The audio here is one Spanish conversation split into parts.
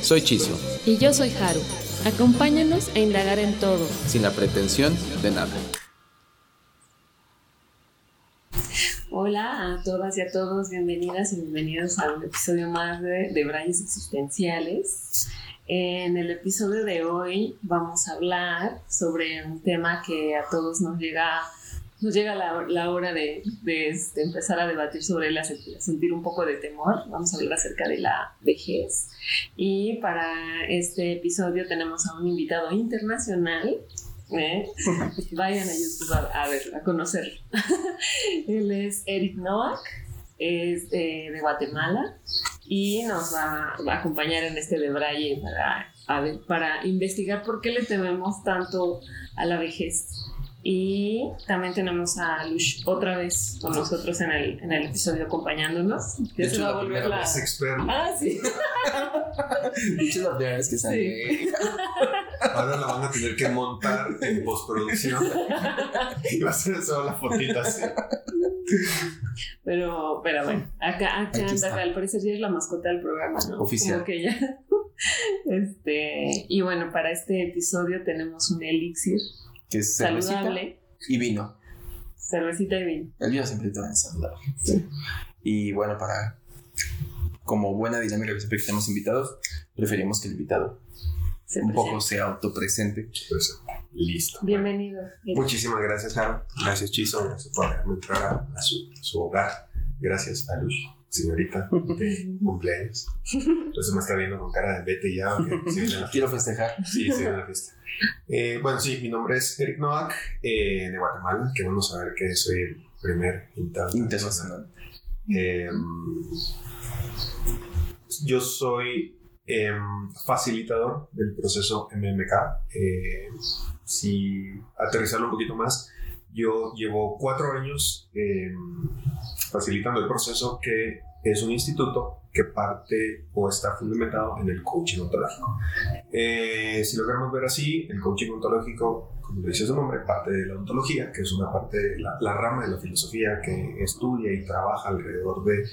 Soy Chiso. Y yo soy Haru. Acompáñanos a indagar en todo. Sin la pretensión de nada. Hola a todas y a todos, bienvenidas y bienvenidos a un episodio más de, de Brayes Existenciales. En el episodio de hoy vamos a hablar sobre un tema que a todos nos llega, nos llega la, la hora de, de este, empezar a debatir sobre él, a sentir un poco de temor. Vamos a hablar acerca de la vejez. Y para este episodio tenemos a un invitado internacional ¿Eh? Vayan a YouTube a, a conocerlo. Él es Eric Novak, es de, Guatemala y nos va, a acompañar en este de Braille para, para investigar por qué le tememos tanto a la vejez. Y también tenemos a Lush otra vez con nosotros en el, en el episodio acompañándonos. De hecho, la primera la... vez experta. Ah, sí. De hecho, la primera vez que sale. Ahora la van a tener que montar en postproducción. Y va a ser solo las fotitas. Pero, pero bueno, acá, acá anda, al parecer ya es la mascota del programa, ¿no? Oficial. Como que ya. Este, y bueno, para este episodio tenemos un elixir que es saludable y vino. Cervecita y vino. El vino siempre te va a saludable. Sí. Y bueno, para como buena dinámica que siempre que tenemos invitados, preferimos que el invitado Se un poco sea autopresente. Pues, listo. Bienvenido. Muchísimas gracias, Harold. Gracias, Chiso. Gracias por entrar a, a su, a su hogar. Gracias a Luz, señorita de cumpleaños. Entonces me está viendo con cara de vete ya. que se viene la Quiero festejar. Sí, sí, la fiesta. Eh, bueno, sí, mi nombre es Eric Novak, eh, de Guatemala. Qué bueno saber que soy el primer invitado. Internacional. Eh, yo soy eh, facilitador del proceso MMK. Eh, si aterrizarlo un poquito más, yo llevo cuatro años eh, facilitando el proceso que es un instituto que parte o está fundamentado en el coaching ontológico. Eh, si lo queremos ver así, el coaching ontológico, como dice su nombre, parte de la ontología, que es una parte de la, la rama de la filosofía que estudia y trabaja alrededor de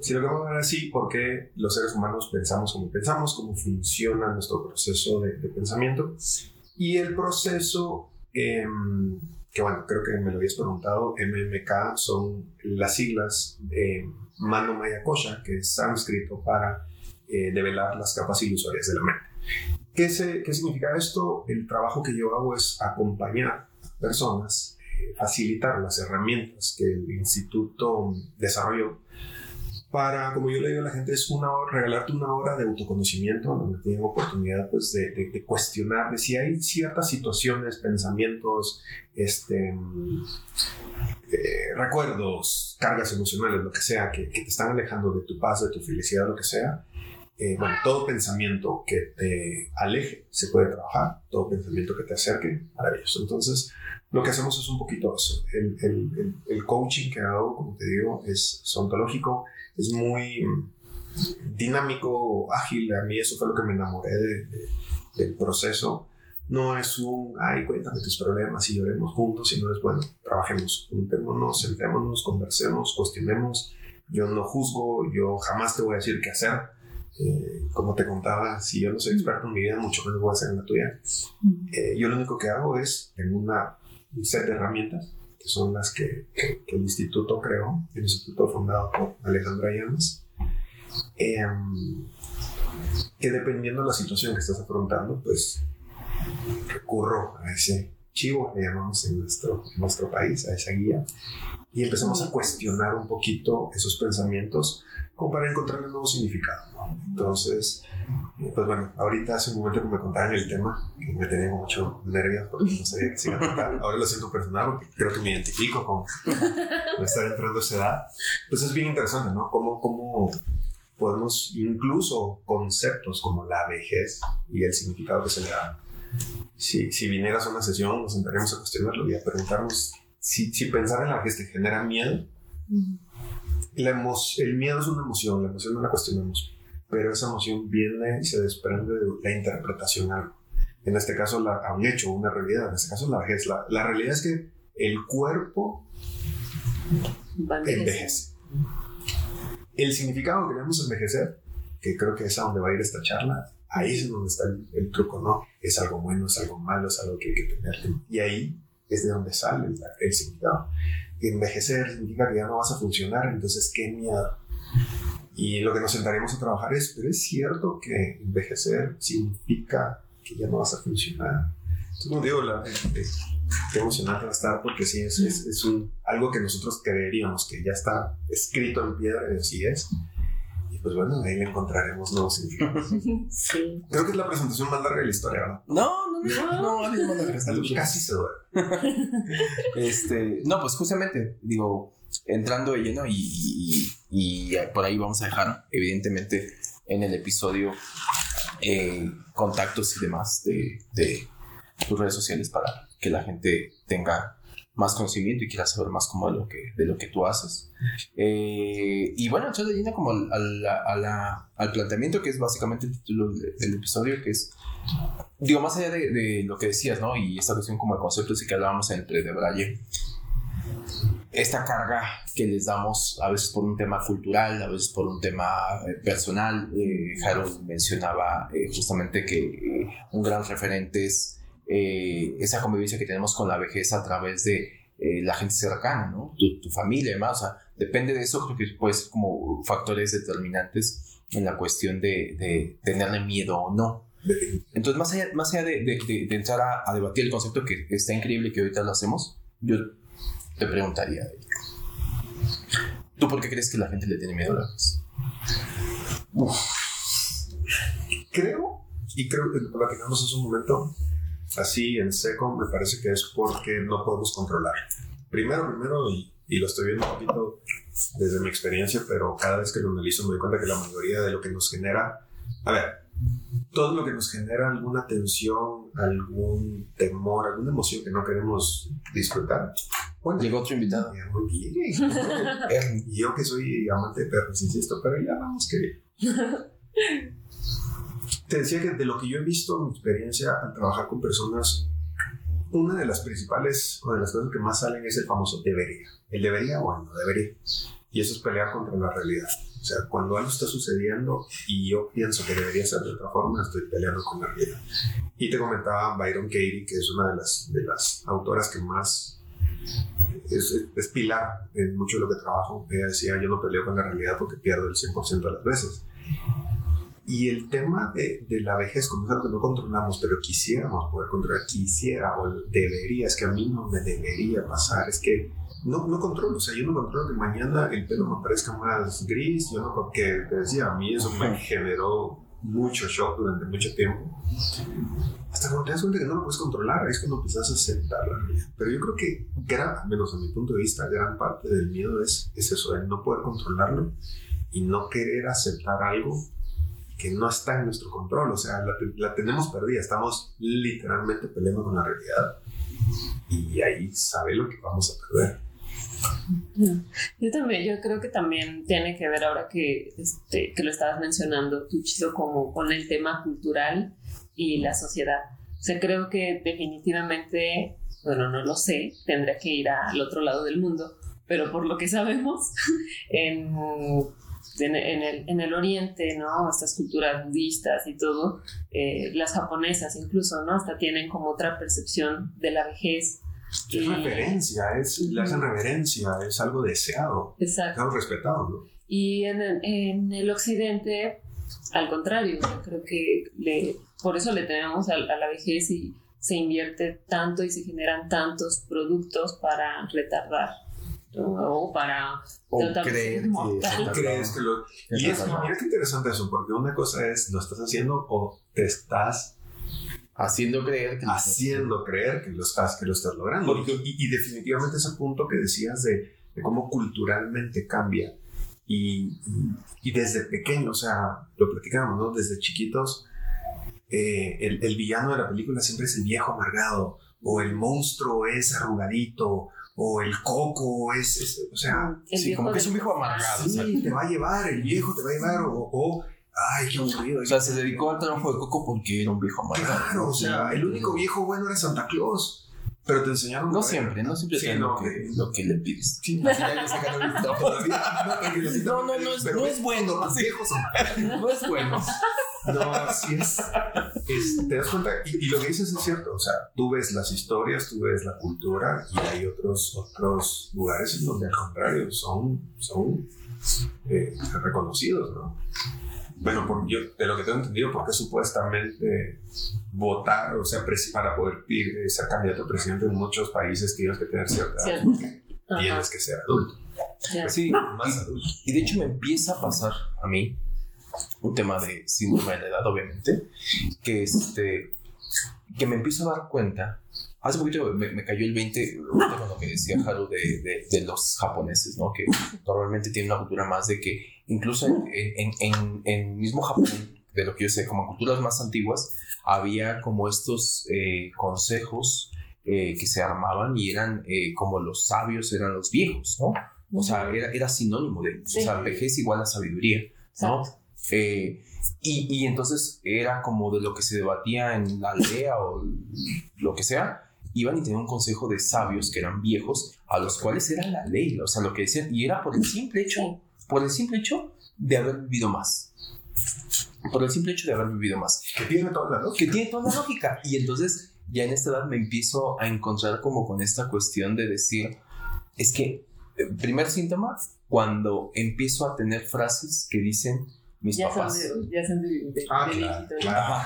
si lo queremos ver así, por qué los seres humanos pensamos como pensamos, cómo funciona nuestro proceso de, de pensamiento. Y el proceso, eh, que bueno, creo que me lo habías preguntado, MMK son las siglas de Mano Maya Kosha, que es sánscrito para eh, develar las capas ilusorias de la mente. ¿Qué, se, ¿Qué significa esto? El trabajo que yo hago es acompañar personas, eh, facilitar las herramientas que el instituto desarrolló para, como yo le digo a la gente, es una hora, regalarte una hora de autoconocimiento donde tienen oportunidad pues, de, de, de, cuestionar de si hay ciertas situaciones, pensamientos, este, eh, recuerdos, cargas emocionales, lo que sea, que, que, te están alejando de tu paz, de tu felicidad, lo que sea. Eh, bueno, todo pensamiento que te aleje se puede trabajar, todo pensamiento que te acerque, maravilloso. Entonces, lo que hacemos es un poquito eso. El, el, el, el coaching que hago, como te digo, es ontológico, es muy dinámico, ágil. A mí eso fue lo que me enamoré de, de, del proceso. No es un, ay, cuéntame tus problemas y lloremos juntos, sino es, bueno, trabajemos, juntémonos, sentémonos, conversemos, cuestionemos. Yo no juzgo, yo jamás te voy a decir qué hacer. Eh, como te contaba, si yo no soy experto en mi vida, mucho menos voy a hacer en la tuya. Eh, yo lo único que hago es, en una, un set de herramientas, que son las que, el instituto creó, el instituto fundado por Alejandra Llamas, eh, que dependiendo de la situación que estás afrontando, pues recurro a ese chivo, le llamamos en nuestro, en nuestro país, a esa guía, y empezamos a cuestionar un poquito esos pensamientos como para encontrarle un nuevo significado. ¿no? Entonces, pues bueno, ahorita hace un momento que me contaban el tema, que me tenía mucho nervios porque no sabía que se iba a tratar. Ahora lo siento personal porque creo que me identifico con, con estar entrando a esa edad. Pues es bien interesante, ¿no? Cómo, cómo podemos incluso conceptos como la vejez y el significado que se le da. Si, si vinieras a una sesión, nos sentaríamos a cuestionarlo y a preguntarnos si, si pensar en la vejez te genera miedo. La el miedo es una emoción, la emoción no la cuestionamos, pero esa emoción viene y se desprende de la interpretación a algo. En este caso, la, a un hecho, una realidad. En este caso, la vejez. La, la realidad es que el cuerpo envejece. El significado que queremos envejecer, que creo que es a donde va a ir esta charla, ahí es donde está el, truco, ¿no? Es algo bueno, es algo malo, es algo que hay que tener. Y ahí es de donde sale el, significado. Envejecer significa que ya no vas a funcionar, entonces qué miedo. Y lo que nos sentaremos a trabajar es, pero es cierto que envejecer significa que ya no vas a funcionar. Entonces, no digo, la, eh, qué emocionante va a estar porque sí, es, es, es, un, algo que nosotros creeríamos que ya está escrito en piedra así es. Pues bueno, ahí le encontraremos nuevos significados. Sí. Creo que es la presentación más larga de la historia, ¿verdad? No, no, no, no, no, no Casi se duerme. este, no, pues justamente, digo, entrando de lleno y, y, y, por ahí vamos a dejar, evidentemente, en el episodio eh, contactos y demás de, de tus redes sociales para que la gente tenga más conocimiento y quiera saber más como de lo que, de lo que tú haces. Eh, y bueno, entonces viene como al, al, planteamiento que es básicamente el título del episodio, que es, digo, más allá de, lo que decías, ¿no? Y esta cuestión como de conceptos y que hablábamos en el pre de Braille, esta carga que les damos a veces por un tema cultural, a veces por un tema eh, personal. Eh, mencionaba eh, justamente que un gran referente es eh, esa convivencia que tenemos con la vejez a través de eh, la gente cercana, ¿no? Tu, familia y demás. O sea, depende de eso, creo que puede ser como factores determinantes en la cuestión de, tenerle miedo o no. Entonces, más allá, más allá de, de, entrar a, debatir el concepto que está increíble que ahorita lo hacemos, yo te preguntaría, ¿tú por qué crees que la gente le tiene miedo a la vejez? Creo, y creo que lo platicamos hace un momento, así en seco, me parece que es porque no podemos controlar. Primero, primero, y, y, lo estoy viendo un poquito desde mi experiencia, pero cada vez que lo analizo me doy cuenta que la mayoría de lo que nos genera, a ver, todo lo que nos genera alguna tensión, algún temor, alguna emoción que no queremos disfrutar. Bueno, Llegó otro invitado. Yo que soy amante de perros, insisto, pero ya vamos que... Te decía que de lo que yo he visto mi experiencia al trabajar con personas, una de las principales o de las cosas que más salen es el famoso debería. El debería, bueno, debería. Y eso es pelear contra la realidad. O sea, cuando algo está sucediendo y yo pienso que debería ser de otra forma, estoy peleando con la realidad. Y te comentaba Byron Katie, que es una de las, de las autoras que más es, es, pilar en mucho de lo que trabajo. Ella decía, yo no peleo con la realidad porque pierdo el 100% de las veces. Y el tema de, de, la vejez, como es algo que no controlamos, pero quisiéramos poder controlar, quisiera o debería, es que a mí no me debería pasar, es que no, no controlo, o sea, yo no controlo que mañana el pelo me parezca más gris, yo no, porque te decía, a mí eso me generó mucho shock durante mucho tiempo. Hasta cuando te das cuenta que no lo puedes controlar, es cuando empiezas a aceptarla. Pero yo creo que, gran, menos a mi punto de vista, gran parte del miedo es, es eso, el no poder controlarlo y no querer aceptar algo que no está en nuestro control, o sea, la, tenemos perdida, estamos literalmente peleando con la realidad y ahí sabe lo que vamos a perder. Yo también, yo creo que también tiene que ver ahora que, este, que lo estabas mencionando, tú chido como con el tema cultural y la sociedad. O sea, creo que definitivamente, bueno, no lo sé, tendría que ir al otro lado del mundo, pero por lo que sabemos, en en, el, en el oriente, ¿no? Estas culturas budistas y todo, eh, las japonesas incluso, ¿no? Hasta tienen como otra percepción de la vejez. Es referencia, es, le hacen reverencia, es algo deseado, Exacto. algo respetado, ¿no? Y en, en el occidente, al contrario, creo que le, por eso le tenemos a, a la vejez y se invierte tanto y se generan tantos productos para retardar o para o creer que, crees que lo y es mira qué interesante eso porque una cosa es lo estás haciendo o te estás haciendo creer que haciendo creer que lo estás que lo estás logrando. Y, y, definitivamente ese punto que decías de, de, cómo culturalmente cambia Y, y desde pequeño, o sea, lo platicamos, ¿no? Desde chiquitos, eh, el, el villano de la película siempre es el viejo amargado, o el monstruo es arrugadito, o el coco es, es- o sea, El sí, como que es un viejo amargado. sí, ¿sabes? te va a llevar, el viejo te va a llevar, o, o, ay, qué aburrido. O sea, se dedicó al trabajo de Coco porque era un viejo amargado. Claro, o sea, el único viejo bueno era Santa Claus, pero te enseñaron... No siempre, no siempre Sí, te dan no, lo, que, que- lo que le pides. Sí, no, todavía, no, No, no, no es- no es bueno, Los viejos son No es bueno. No, así es. Es- Te das cuenta, y, y lo que dices es cierto, o sea, tú ves las historias, tú ves la cultura, y hay otros, otros lugares en donde al contrario son, son eh, reconocidos, ¿no? Bueno, por, yo, de lo que tengo entendido, porque supuestamente votar, o sea, para poder ir, eh, ser candidato a presidente en muchos países tienes que tener cierta edad, tienes que ser adulto, ya. Sí, más adulto. y de hecho me empieza a pasar a mí un tema de síndrome de la edad, obviamente, que este que me empiezo a dar cuenta. Hace poquito me, me cayó el 20 ahorita con lo que decía Haru de, de, de los japoneses, ¿no? Que normalmente tienen una cultura más de que incluso en, en, en, en mismo Japón, de lo que yo sé, como culturas más antiguas, había como estos eh, consejos eh, que se armaban y eran eh, como los sabios eran los viejos, ¿no? O sea, era, era sinónimo de, Sí. o sea, vejez igual a sabiduría, ¿no? Exacto. Eh, y, y entonces era como de lo que se debatía en la aldea o lo que sea, iban y tenían un consejo de sabios que eran viejos, a los cuales era la ley, o sea, lo que decían, y era por el simple hecho, por el simple hecho de haber vivido más. Por el simple hecho de haber vivido más Que tiene toda la que lógica. tiene toda la lógica. Y entonces ya en esta edad me empiezo a encontrar como con esta cuestión de decir, es que, eh, primer síntoma, cuando empiezo a tener frases que dicen mis Ya son papás. de, ya son de, de, Ah, de claro, claro.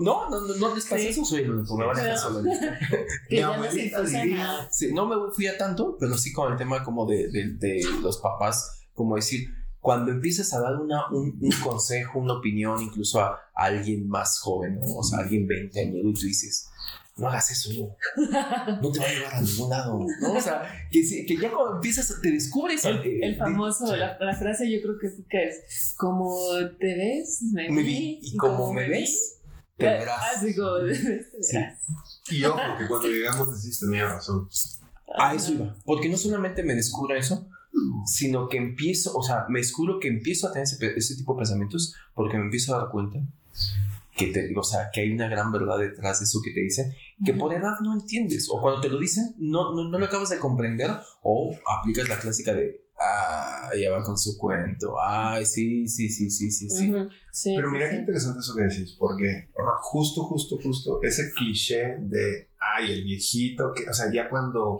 No, no, no, no les pasa Sí. eso, soy el único, me van a dejar Pero- solo no a- me fui a tanto, pero sí con el tema como de, de- de los papás, como decir, cuando empiezas a dar una, un, un consejo, una opinión, incluso a, a alguien más joven, ¿no? o sea, alguien 20 años, y tú dices, no hagas eso, no, no te va a llevar a ningún lado, ¿no? O sea, que, que ya cuando empiezas, te descubres El, el de- famoso, la, la frase yo creo que, es- que es, como te ves, me, me vi, y como me ves, te vi, verás. Así como te Sí. verás. Y ojo, que cuando llegamos decís, tenía razón. A eso iba. Porque no solamente me descubro eso, sino que empiezo, o sea, me descubro que empiezo a tener ese, ese tipo de pensamientos porque me empiezo a dar cuenta que te digo, o sea, que hay una gran verdad detrás de eso que te dicen, que por edad no entiendes, o cuando te lo dicen, no, no, no lo acabas de comprender, o aplicas la clásica de, ah, ya va con su cuento, ay, sí, sí, sí, sí, sí, sí. Pero mira sí. qué interesante eso que decís, porque justo, justo, justo, ese cliché de, ay, el viejito, que, o sea, ya cuando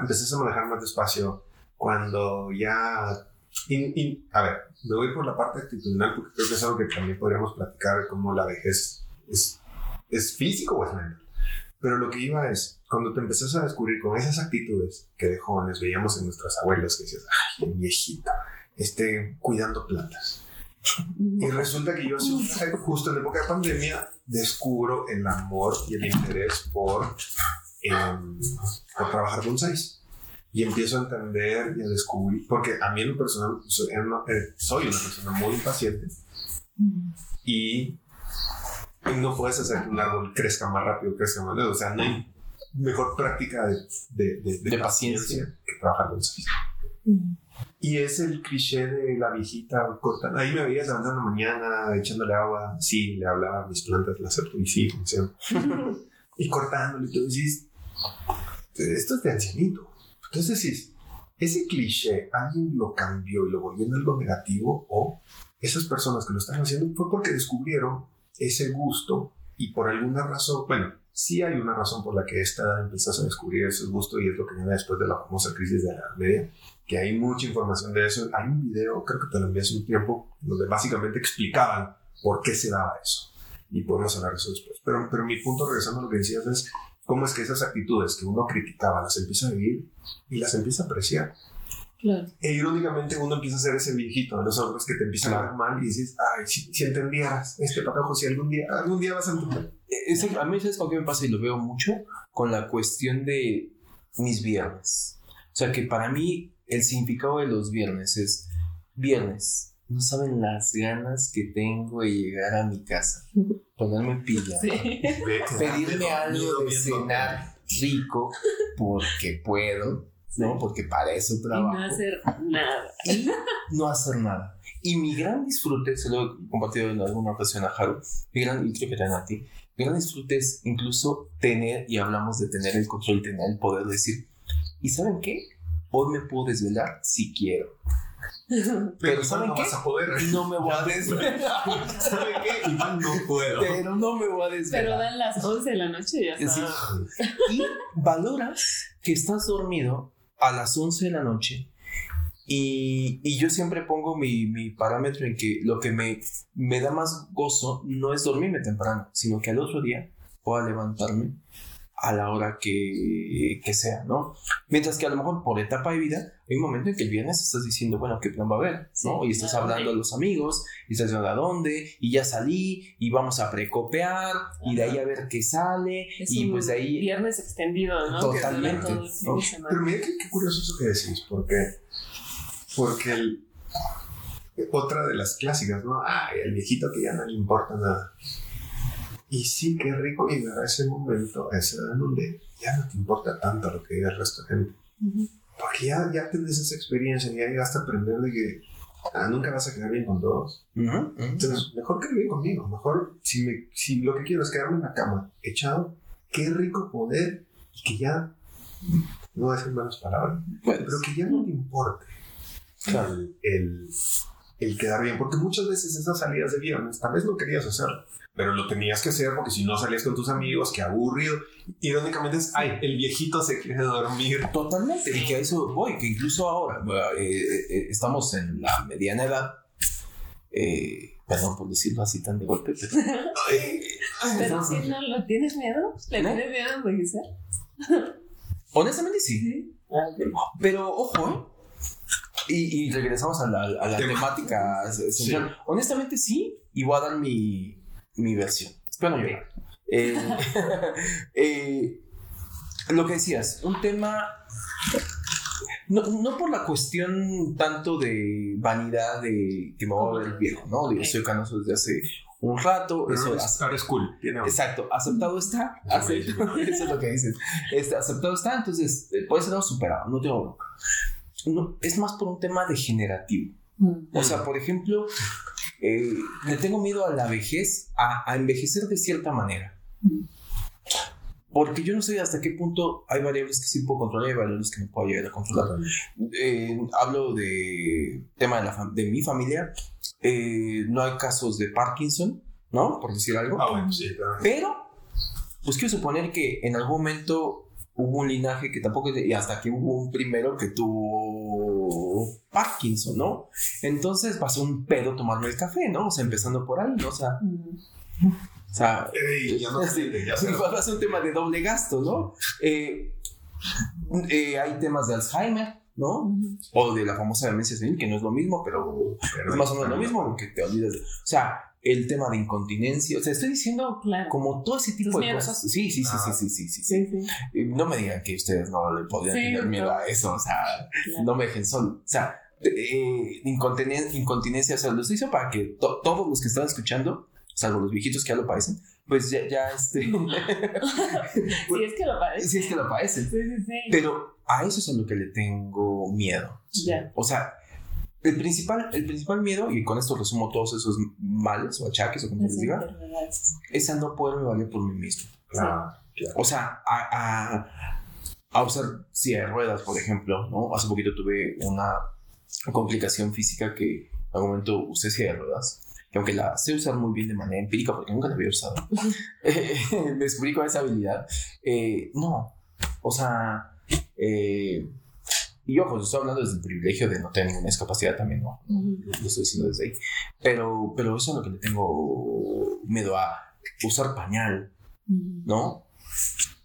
empezaste a manejar más despacio, cuando ya... in- in- a ver, me voy por la parte actitudinal porque creo que es algo que también podríamos platicar, como la vejez es, es físico o es mental. Pero lo que iba es, cuando te empezás a descubrir con esas actitudes que de jóvenes veíamos en nuestras abuelas, que decías, ay, el viejito, este, cuidando plantas. Y resulta que yo justo en la época de pandemia descubro el amor y el interés por, em, por trabajar bonsáis. Y empiezo a entender y a descubrir, porque a mí en lo personal soy una, eh, soy una persona muy impaciente y, y no puedes hacer que un árbol crezca más rápido, crezca más lento. O sea, no hay mejor práctica de, de, de- de De paciencia paciencia. que trabajar bonsáis. Y es el cliché de la viejita cortando. Ahí me veías levantando en la mañana, echándole agua. Sí, le hablaba a mis plantas, las certifico, y cortándole. Y tú decís, esto es de ancianito. Entonces decís, ese cliché, alguien lo cambió y lo volvió en algo negativo, o esas personas que lo están haciendo fue porque descubrieron ese gusto y por alguna razón, bueno, sí hay una razón por la que esta edad a descubrir ese gusto y es lo que viene después de la famosa crisis de la Media que hay mucha información de eso. Hay un video, creo que te lo envié hace un tiempo, donde básicamente explicaban por qué se daba eso. Y podemos hablar de eso después. Pero, pero mi punto, regresando a lo que decías, es cómo es que esas actitudes que uno criticaba las empieza a vivir y las empieza a apreciar. Claro. E irónicamente uno empieza a ser ese viejito de los otros que te empiezan a ver mal y dices, ay, si, si entendieras este patojo, si algún día, algún día vas a entender. Ese- a mí, ¿sabes con qué me pasa? Y lo veo mucho con la cuestión de mis viernes. O sea, que para mí el significado de los viernes es viernes. No saben las ganas que tengo de llegar a mi casa, ponerme pilla, Sí. pedirme algo de cenar rico porque puedo, ¿no? Porque para eso Y trabajo. no hacer nada. y no hacer nada. Y mi gran disfrute, se lo he compartido en alguna ocasión a Haru, mi gran, y creo que también a ti, mi gran disfrute es incluso tener, y hablamos de tener el control, tener el poder de decir, ¿y saben qué? Hoy me puedo desvelar si quiero. Pero ¿saben no qué? vas a poder. No me voy a desvelar. ¿Saben qué? Igual no puedo. Pero no me voy a Pero desvelar. dan las 11 de la noche y ya está. y valoras que estás dormido a las 11 de la noche y, y yo siempre pongo mi, mi parámetro en que lo que me, me da más gozo no es dormirme temprano, sino que al otro día pueda levantarme a la hora que, que sea, ¿no? Mientras que a lo mejor por etapa de vida hay un momento en que el viernes estás diciendo, bueno, ¿qué plan va a haber? ¿no? Sí, y estás ¿a hablando a los amigos, y estás diciendo a dónde, y ya salí, y vamos a precopear, y de ahí a ver qué sale, Es y un pues de ahí... viernes extendido, ¿no? Totalmente, ¿no? Pero mira qué, qué curioso eso que decís, porque, porque el- otra de las clásicas, ¿no? Ay, el viejito que ya no le importa nada. Y sí, qué rico llegar a ese momento, a esa edad en donde ya no te importa tanto lo que diga el resto de gente. Ujú. Porque ya, ya tenés esa experiencia, ya llegaste a aprender de que ah, nunca vas a quedar bien con todos. Ujú, ujú. Entonces, mejor quedar bien conmigo. Mejor, si, me, si lo que quiero es quedarme en la cama, echado, qué rico poder y que ya, no voy a decir malas palabras, Pues, pero que ya no te importe claro. el, el, el quedar bien. Porque muchas veces esas salidas de viernes, tal vez no querías hacerlo, pero lo tenías que hacer porque si no salías con tus amigos, qué aburrido. Irónicamente es, ay, el viejito se quiere dormir. Totalmente, y que a eso voy, que incluso ahora eh, eh, estamos en la mediana edad, eh, perdón por decirlo así tan de golpe, pero, eh, Pero si no lo tienes miedo, ¿le ¿No? tienes miedo a envejecer? honestamente sí, Sí. Ah, pero ojo, ¿eh? Y, y regresamos a la, a la temática central. Honestamente sí, y voy a dar mi, mi versión. Espero no llorar. Eh, eh, lo que decías, un tema. No, no por la cuestión tanto de vanidad de que me voy a ver viejo, ¿no? Digo, Ok. soy canoso desde hace un rato. Pero eso es, ahora es cool. Tiene Exacto, aceptado está. aceptado- eso es lo que dices. Este, aceptado está, entonces eh, puede ser algo superado, no tengo bronca. No, es más por un tema degenerativo. O sea, por ejemplo, eh, le tengo miedo a la vejez, a, a envejecer de cierta manera. Porque yo no sé hasta qué punto hay variables que sí puedo controlar y variables que no puedo llegar a controlar. Eh, hablo de tema de, la de mi familia. eh, no hay casos de Parkinson, ¿no? Por decir algo. Ah, bueno, sí, claro. Pero, pues quiero suponer que en algún momento hubo un linaje que tampoco, y hasta que hubo un primero que tuvo Parkinson, ¿no? Entonces pasó un pedo tomarme el café, ¿no? O sea, empezando por ahí, ¿no? O sea, o sea Ey, ya no Sí, ya se- igual va a ser un tema de doble gasto, ¿no? Eh, eh, hay temas de Alzheimer, ¿no? O de la famosa demencia senil, que no es lo mismo, pero pero- es más o menos lo mismo, porque te olvidas. de- O sea, el tema de incontinencia, o sea, estoy diciendo Claro. como todo ese tipo de miedos. cosas. Sí, sí, sí, Ah. sí, sí, sí, sí, sí. Sí, sí. Y No me digan que ustedes no le podrían Sí, tener miedo no. a eso, o sea, Claro. no me dejen solo. O sea, eh, incontinencia, incontinencia, o sea, lo estoy diciendo para que to- todos los que están escuchando, salvo los viejitos que ya lo padecen, pues ya, ya este, Si es que lo parece. si es que lo padecen. Sí, sí, sí. Pero a eso es a lo que le tengo miedo. Ya. O sea, el principal, el principal miedo, y con esto resumo todos esos males o achaques o como les diga, es a no poderme valer por mí mismo. Claro. O sea, a, a, a usar silla de ruedas, por ejemplo, ¿no? Hace poquito tuve una complicación física que en algún momento usé silla de ruedas. Que aunque la sé usar muy bien de manera empírica, porque nunca la había usado, eh, me descubrí con esa habilidad. eh, no, o sea, eh, y ojo, estoy hablando desde el privilegio de no tener ninguna discapacidad también, ¿no? Ujú. lo estoy diciendo desde ahí. Pero, pero eso es lo que le tengo miedo a usar pañal. ¿no?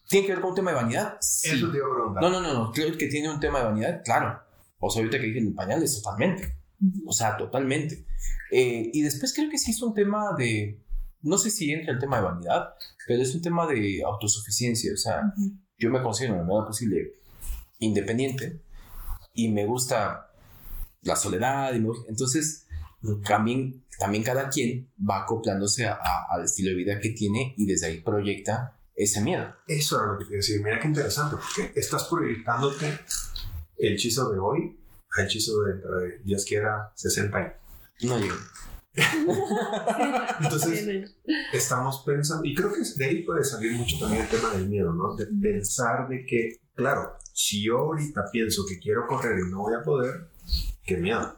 ¿Tiene que ver con un tema de vanidad? Sí. Eso te iba a preguntar. No, no, no, no, creo que tiene un tema de vanidad, claro. O sea, ahorita que dije el pañal es totalmente, Ujú. o sea, totalmente. Eh, y después creo que sí es un tema de, no sé si entra el tema de vanidad, pero es un tema de autosuficiencia, o sea, yo me considero en la medida posible independiente y me gusta la soledad. y no- entonces, también, también cada quien va acoplándose a- a- al estilo de vida que tiene y desde ahí proyecta ese miedo. Eso era lo que quería decir. Mira qué interesante, porque estás proyectándote el hechizo de hoy al hechizo de dentro de Dios quiera 60 años. No digo. Entonces, estamos pensando, y creo que de ahí puede salir mucho también el tema del miedo, ¿no? De pensar de que, claro, si yo ahorita pienso que quiero correr y no voy a poder, qué miedo.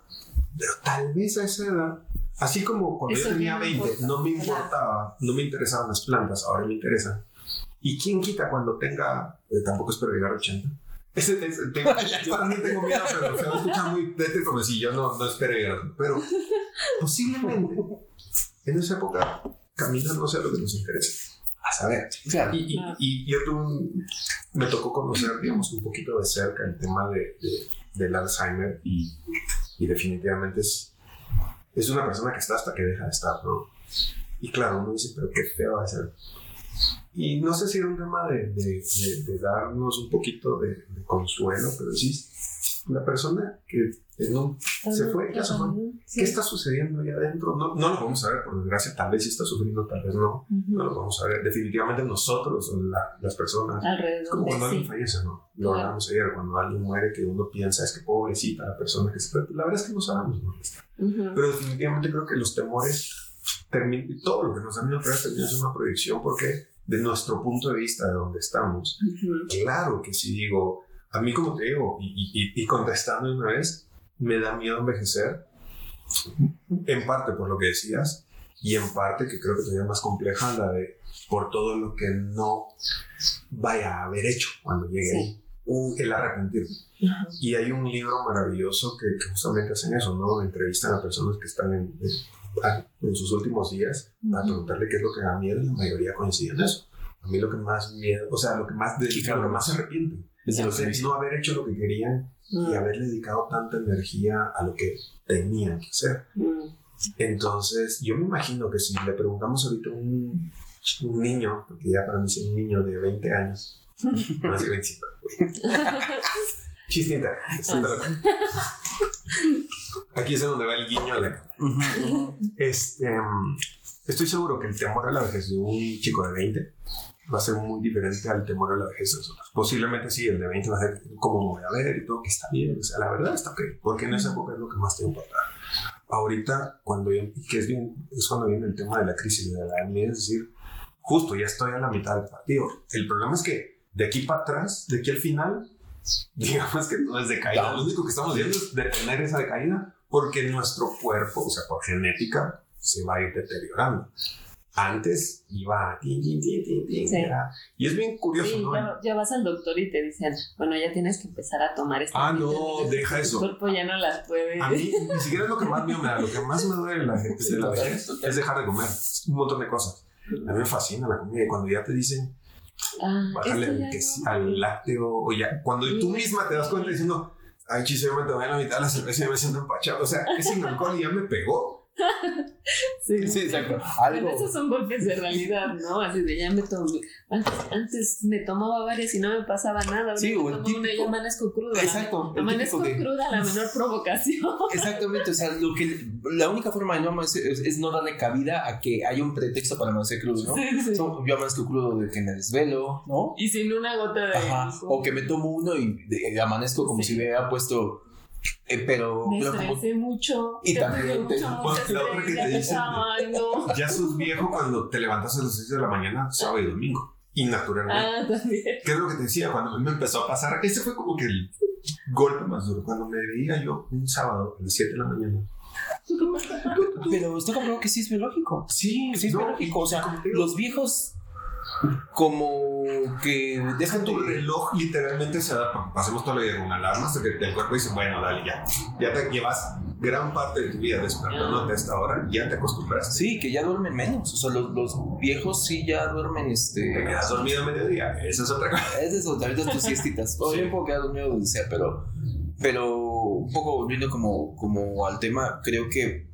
Pero tal vez a esa edad, así como cuando Eso yo tenía no 20, importa. no me importaba, no me interesaban las plantas, ahora me interesan. ¿Y quién quita cuando tenga, eh, tampoco espero llegar a 80? Ese, ese, tengo, yo también tengo miedo, pero se va a escuchar muy tétrico si yo no, no espero llegar. Pero posiblemente en esa época caminar no sea lo que nos interesa. A saber. Claro. Y, y- y yo tuve un- me tocó conocer, digamos, un poquito de cerca el tema de, de- del Alzheimer y, y definitivamente es, es una persona que está hasta que deja de estar, ¿no? Y claro, uno dice, pero qué feo va a ser. Y no sé si era un tema de, de- de- de darnos un poquito de, de consuelo, pero sí, la persona que no, se fue, ya se fue. ¿Qué está sucediendo ahí adentro? No, no lo podemos saber, por desgracia, tal vez sí está sufriendo, tal vez no. No lo podemos saber. Definitivamente nosotros, la- las personas, es Alrededor como cuando alguien sí. fallece, ¿no? Lo Claro. hablamos ayer, cuando alguien muere, que uno piensa es que pobrecita la persona que se fue. La verdad es que no sabemos dónde está. Ujú. Pero definitivamente creo que los temores, todo lo que nos han ido a traer termina siendo una proyección porque de nuestro punto de vista, de donde estamos, Ujú. claro que sí digo, a mí como te digo, y, y- y- contestando una vez, me da miedo envejecer, en parte por lo que decías, y en parte que creo que todavía más compleja la de por todo lo que no vaya a haber hecho cuando llegue Sí. ahí, o el arrepentirme. Y hay un libro maravilloso que, que justamente hacen eso, ¿no? Entrevistan a personas que están en, en- en sus últimos días para Ujú. preguntarle qué es lo que da miedo y la mayoría coincide en eso. A mí lo que más miedo, o sea, lo que más, lo que más se arrepienten No haber hecho lo que querían y Mm. haberle dedicado tanta energía a lo que tenían que hacer. Mm. Entonces, yo me imagino que si le preguntamos ahorita a un, un niño, porque ya para mí es un niño de 20 años, no es de 25, chistita, aquí es donde va el guiño a la este, mm, estoy seguro que el temor a la vejez de un chico de 20 va a ser muy diferente al temor a la vejez de nosotros. Posiblemente sí, el de 20 va a ser como voy a ver y todo, que está bien. O sea, la verdad está ok, porque en esa época es lo que más te importa. Ahorita, cuando que es, bien, es cuando viene el tema de la crisis de la edad es decir, justo ya estoy a la mitad del partido. El problema es que de aquí para atrás, de aquí al final, digamos que todo es decaída. Lo único que estamos viendo es detener esa decaída porque nuestro cuerpo, o sea, por genética, se va a ir deteriorando. Antes iba tin, tin, tin, tin, tin, Sí. y es bien curioso, Sí, ¿no? ya, ya vas al doctor y te dicen, bueno, ya tienes que empezar a tomar esta Ah, no, deja eso. Tu cuerpo ya no las puede. A mí ni siquiera es lo que más miedo me da. Lo que más me duele la gente de la vejez es dejar de comer. Un montón de cosas. A mí me fascina la comida. Y cuando ya te dicen, Ah, bájale al, no. al lácteo, o ya, cuando tú misma te das cuenta diciendo, ay, chis, yo me tomé la mitad de la cerveza y me siento empachado. O sea, ese alcohol ya me pegó. Sí, Sí, exacto. Pero esos son golpes de realidad, ¿no? Así de ya me tomé. Antes, antes me tomaba varias y no me pasaba nada. Sí, o el tomo una y típico- amanezco cruda. Exacto, Amanezco típico de- cruda a la menor provocación. Exactamente, o sea, lo que, la única forma de no amanecer es, es no darle cabida a que haya un pretexto para amanecer crudo, ¿no? Sí, sí. So, yo amanezco crudo de que me desvelo, ¿no? Y sin una gota de. Ajá. O que me tomo uno y de- amanezco como Sí. si me hubiera puesto. Eh, pero, Me pero como. estresé mucho. Y ya también te- mucho, la mucho otra que te dicen-. Ya sos viejo cuando te levantas a las 6 de la mañana, sábado y domingo. Y naturalmente. Ah, también. ¿Qué es lo que te decía? Cuando me empezó a pasar, ese fue como que el golpe más duro. Cuando me veía yo un sábado a las 7 de la mañana. Pero está comprobado que sí es biológico. Sí, Sí es no, biológico. O sea, los viejos, como que Deja dejan tu reloj literalmente se da, porque pasemos todo el día con una alarma hasta que el cuerpo dice, bueno, dale, ya. Ya te llevas gran parte de tu vida despertándote a esta hora, ya te acostumbraste. Sí, que ya duermen menos. O sea, los, los viejos sí ya duermen este. Te quedas dormido a mediodía, esa es otra cosa. Es eso, ahorita tus siestitas. O Sí. bien puedo quedar dormido donde sea, pero, pero un poco volviendo como, como al tema, creo que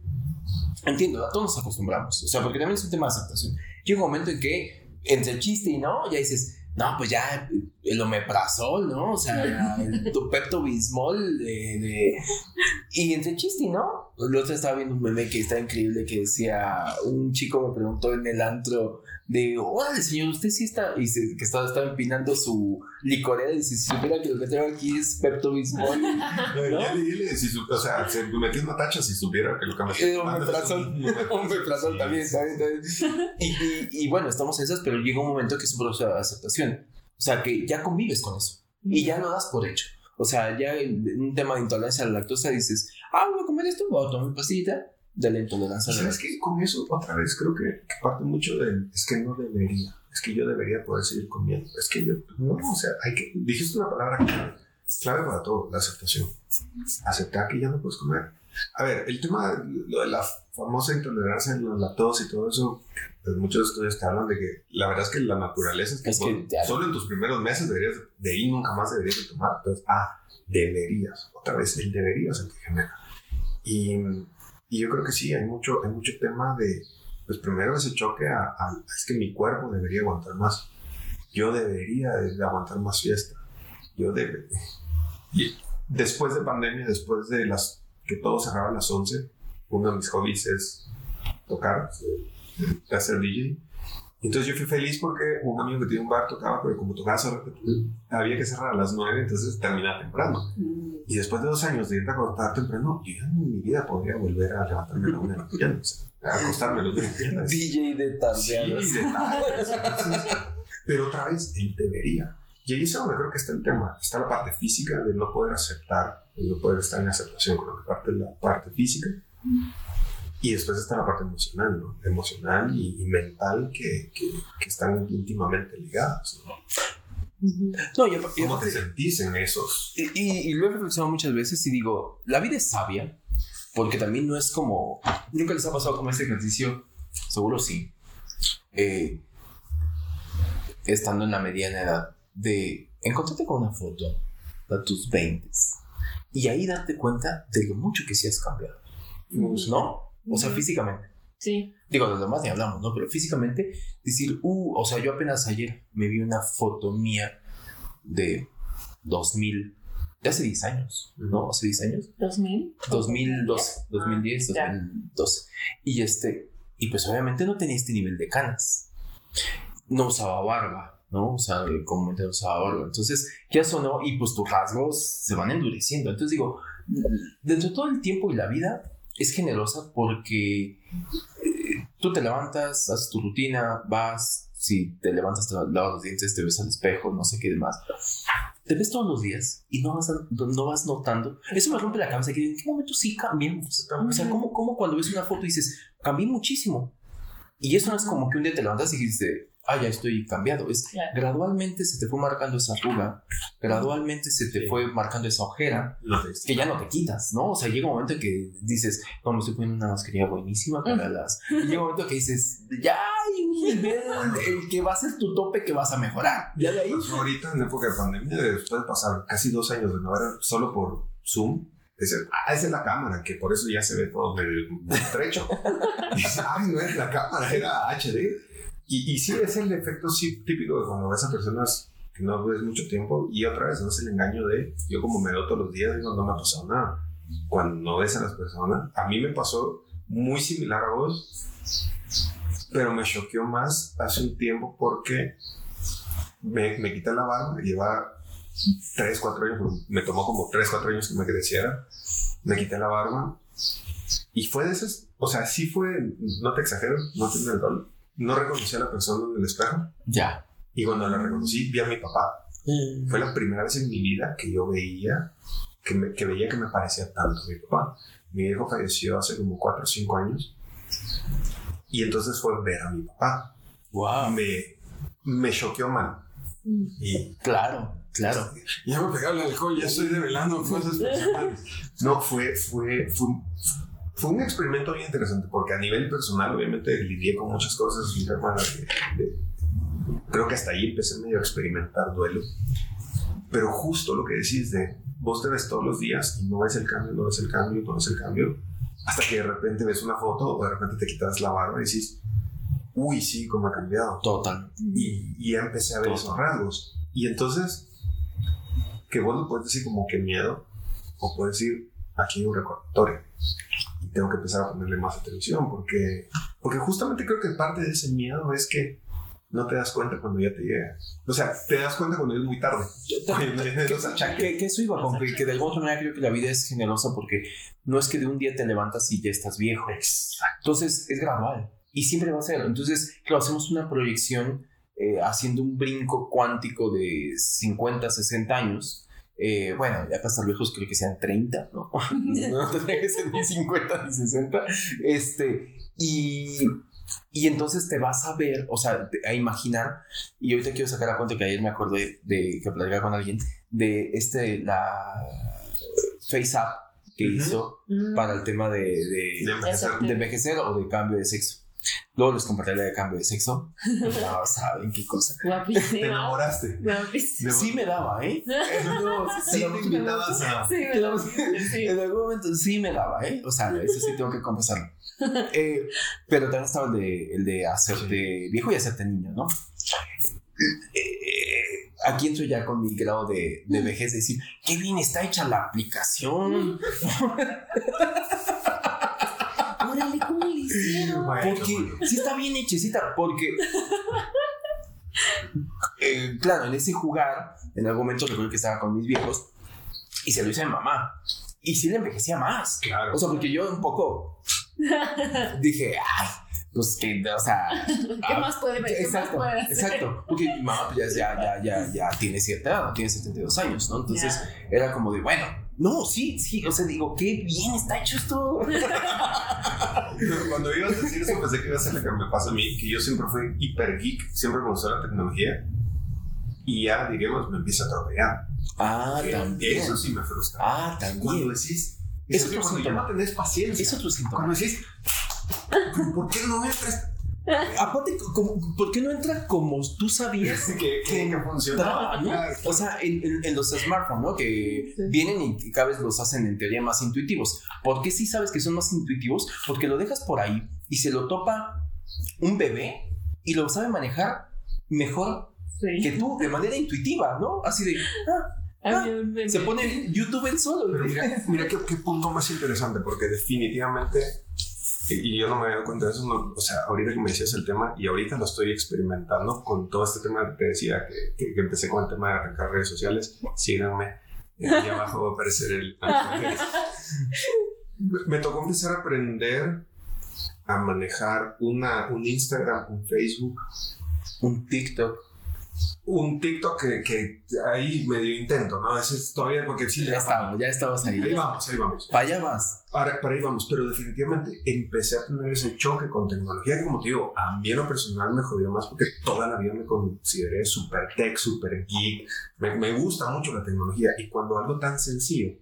entiendo, a todos nos acostumbramos. O sea, porque también es un tema de aceptación. Llega un momento en que entre chiste y no, ya dices, no, pues ya el omeprazol, ¿no? O sea, el, tu Pepto Bismol de, de, Y entre chiste, ¿no? El otro estaba viendo un meme que está increíble que decía, un chico me preguntó en el antro de, órale, señor, usted sí está, y se, que estaba, estaba empinando su licorera y dice, si supiera que lo que tengo aquí es Pepto Bismol. ¿no? Ya dile, si su, o sea, se metió una tacha si supiera que lo que me Eh, omeprazol, omeprazol también, también, también. Y, y, y bueno, estamos en esas, pero llega un momento que es un proceso de aceptación. O sea, que ya convives con eso y ya lo das por hecho. O sea, ya en un tema de intolerancia a la lactosa dices, ah, voy a comer esto, voy a tomar mi pastillita de la intolerancia ¿Sabes qué? Con eso, otra vez, creo que, que parte mucho de, es que no debería, es que yo debería poder seguir comiendo, es que yo, no, o sea, hay que, dijiste una palabra clave, clave para todo, la aceptación. Aceptar que ya no puedes comer. A ver, el tema, lo de la famosa intolerancia en la lactosa y todo eso, pues muchos estudios te hablan de que la verdad es que la naturaleza es que, Es que solo- ya- solo en tus primeros meses deberías, de ahí nunca más deberías de tomar. Entonces, ah, deberías, otra vez, el deberías el que genera. Y, y yo creo que sí, hay mucho, hay mucho tema de, pues primero ese choque a, es que mi cuerpo debería aguantar más. Yo debería de, aguantar más fiesta. Yo debe. Y después de pandemia, después de las que todo cerraba a las 11, uno de mis hobbies es tocar, hacer DJ. Entonces yo fui feliz porque un amigo que tiene un bar tocaba, pero como tocaba solo, había que cerrar a las 9, entonces terminaba temprano. Mm. Y después de dos años de irte a acostar temprano, yo ya en mi vida podría volver a levantarme a la una de la mañana, o sea, a acostarme a las una de la mañana. DJ de Sí, tardeadas. detalles. Entonces, Pero otra vez, él debería. Y ahí es donde creo que está el tema. Está la parte física de no poder aceptar, de no poder estar en aceptación con la parte, la parte física. Y después está la parte emocional, ¿no? Emocional y, y mental que, que, que están íntimamente ligadas, ¿no? No, yo, yo- ¿Cómo te sentís en esos? Y, y- y lo he reflexionado muchas veces y digo, la vida es sabia, porque también no es como, nunca les ha pasado como este ejercicio, seguro sí, eh, estando en la mediana edad, de encontrarte con una foto de tus 20 y ahí darte cuenta de lo mucho que sí has cambiado, ¿no? O sea, físicamente. Sí. Digo, de lo demás ni hablamos, ¿no? Pero físicamente, decir, uh, o sea, yo apenas ayer me vi una foto mía de 2000, de hace 10 años, ¿no? Hace 10 años. 2000. 2012, 2010, ya. 2012. Y este, y pues obviamente no tenía este nivel de canas. No usaba barba, ¿no? O sea, comúnmente no usaba barba. Entonces, ya sonó y pues tus rasgos se van endureciendo. Entonces digo, dentro de todo el tiempo y la vida es generosa porque eh, tú te levantas, haces tu rutina, vas, si te levantas, te lavas los dientes, te ves al espejo, no sé qué demás. Te ves todos los días y no vas, a- no vas notando. Eso me rompe la cabeza. Que ¿En qué momento sí cambiamos? O sea, ¿cómo, cómo cuando ves una foto dices, cambié muchísimo? Y eso no es como que un día te levantas y dices, ah, ya estoy cambiado. Es Claro. gradualmente se te fue marcando esa arruga, gradualmente se te Sí. fue marcando esa ojera que ya no te quitas, ¿no? O sea, llega un momento en que dices, no, me estoy poniendo una mascarilla buenísima para las... Y llega un momento que dices, ya hay un nivel el que va a ser tu tope que vas a mejorar. Ya de ahí... Pues ahorita en época de pandemia, después de pasar casi dos años de no ver solo por Zoom, dices, ah, esa es la cámara, que por eso ya se ve todo medio estrecho. dices, ay, no es la cámara, era HD. Y, y sí, es el efecto sí, típico de cuando ves a personas que no ves mucho tiempo y otra vez no es el engaño de, yo como me veo todos los días, digo, no me ha pasado nada. Cuando no ves a las personas, a mí me pasó muy similar a vos, pero me choqueó más hace un tiempo porque me, me quité la barba, lleva 3, 4 años, me tomó como 3, 4 años que me creciera, me quité la barba y fue de esas, o sea, sí fue, no te exagero, no tiene el rol, no reconocí a la persona en el espejo Ya. y cuando la reconocí vi a mi papá. Fue la primera vez en mi vida que yo veía que, me- que veía que me parecía tanto a mi papá. Mi viejo falleció hace como 4 o 5 años y entonces fue ver a mi papá. Wow. Me, me choqueó mal. Mm. Y Claro, claro. ya me pegaba el alcohol, ya estoy develando cosas personales. No, fue, fue, fue, fue un experimento bien interesante porque a nivel personal, obviamente, lidié con muchas cosas. creo que hasta ahí empecé medio a experimentar duelo. Pero justo lo que decís de vos te ves todos los días y no ves el cambio, no ves el cambio, no ves el cambio, hasta que de repente ves una foto o de repente te quitas la barba y decís, uy, sí, cómo ha cambiado. Total. Y, y ya empecé a ver esos rasgos. Y entonces, que vos lo puedes decir como que miedo, o puedes decir, aquí hay un recordatorio. Tengo que empezar a ponerle más atención, porque, porque justamente creo que parte de ese miedo es que no te das cuenta cuando ya te llega. O sea, te das cuenta cuando es muy tarde. O sea, que, que eso iba con que, que de alguna manera creo que la vida es generosa porque no es que de un día te levantas y ya estás viejo. Entonces es gradual y siempre va a ser. Entonces, claro, hacemos una proyección eh, haciendo un brinco cuántico de 50, 60 años. Eh, bueno, ya para estar viejos creo que sean 30, ¿no? no tendría que ser ni 50 ni 60. Este, y, y entonces te vas a ver, o sea, a imaginar, y ahorita quiero sacar a cuenta que ayer me acordé de que platicaba con alguien, de este, la Face Up que hizo Mm. para el tema de, de, De envejecer. de envejecer o de cambio de sexo. Luego les compartiré la de cambio de sexo. No saben qué cosa. Te Guapísima. enamoraste. Guapísima. Sí me daba, ¿eh? No, Sí, te te invitabas a... Sí, me sí. En algún momento sí me daba, ¿eh? O sea, eso sí tengo que confesarlo. Eh, pero también estaba el de, el de hacerte viejo y hacerte niño, ¿no? Eh, aquí entro ya con mi grado de, de vejez, de decir, qué bien está hecha la aplicación. Órale, ¿cómo le hicieron? Bueno, Porque bueno. sí está bien hechecita, porque. eh, claro, en ese jugar, en algún momento recuerdo que estaba con mis viejos y se lo hice a mi mamá. Y sí le envejecía más. Claro. O sea, porque yo un poco dije, ay, pues que, o sea. ¿Qué ah, más puede ver? ¿Qué más Exacto, puede hacer? exacto. Porque mi mamá pues, ya, ya, ya, ya, ya tiene cierta edad, tiene 72 años, ¿no? Entonces era como de, bueno, no, sí, sí, o sea, digo, qué bien está hecho esto. Cuando ibas a decir eso, pensé que iba a ser lo que me pasa a mí, que yo siempre fui hiper geek, siempre me gustó la tecnología. Y ya, digamos, me empieza a atropellar. Ah, Que también. Eso sí me frustra. Ah, Cuando también. decís, Es otro cuando ya síntoma. no tenés paciencia. Es otro síntoma. Cuando decís, ¿por qué no me prestas? Aparte, como- ¿por qué no entra como tú sabías que, que, que funcionaba. ¿no? Claro. O sea, en, en- en los smartphones, ¿no? Que Sí. vienen y cada vez los hacen en teoría más intuitivos. ¿Por qué sí sabes que son más intuitivos? Porque lo dejas por ahí y se lo topa un bebé y lo sabe manejar mejor Sí. que tú, de manera intuitiva, ¿no? Así de, ah, meme. se pone YouTube él solo. Pero mira, mira qué, qué punto más interesante, porque definitivamente, y, y yo no me había dado cuenta de eso, o sea, ahorita que me decías el tema, y ahorita lo estoy experimentando con todo este tema que te decía, que, que, empecé con el tema de arrancar redes sociales, síganme, eh, ahí abajo va a aparecer el... me tocó empezar a aprender a manejar una, un Instagram, un Facebook, Un TikTok. Un TikTok que, que ahí medio intento, ¿no? Ese es todavía porque sí, Ya estábamos, ya estabas ahí. Ahí vamos, ahí vamos. Para allá vas. Para, para ahí vamos, pero definitivamente empecé a tener ese choque con tecnología que, como te digo, a mí en lo personal me jodió más porque toda la vida me consideré super tech, super geek. Me, me gusta mucho la tecnología y cuando algo tan sencillo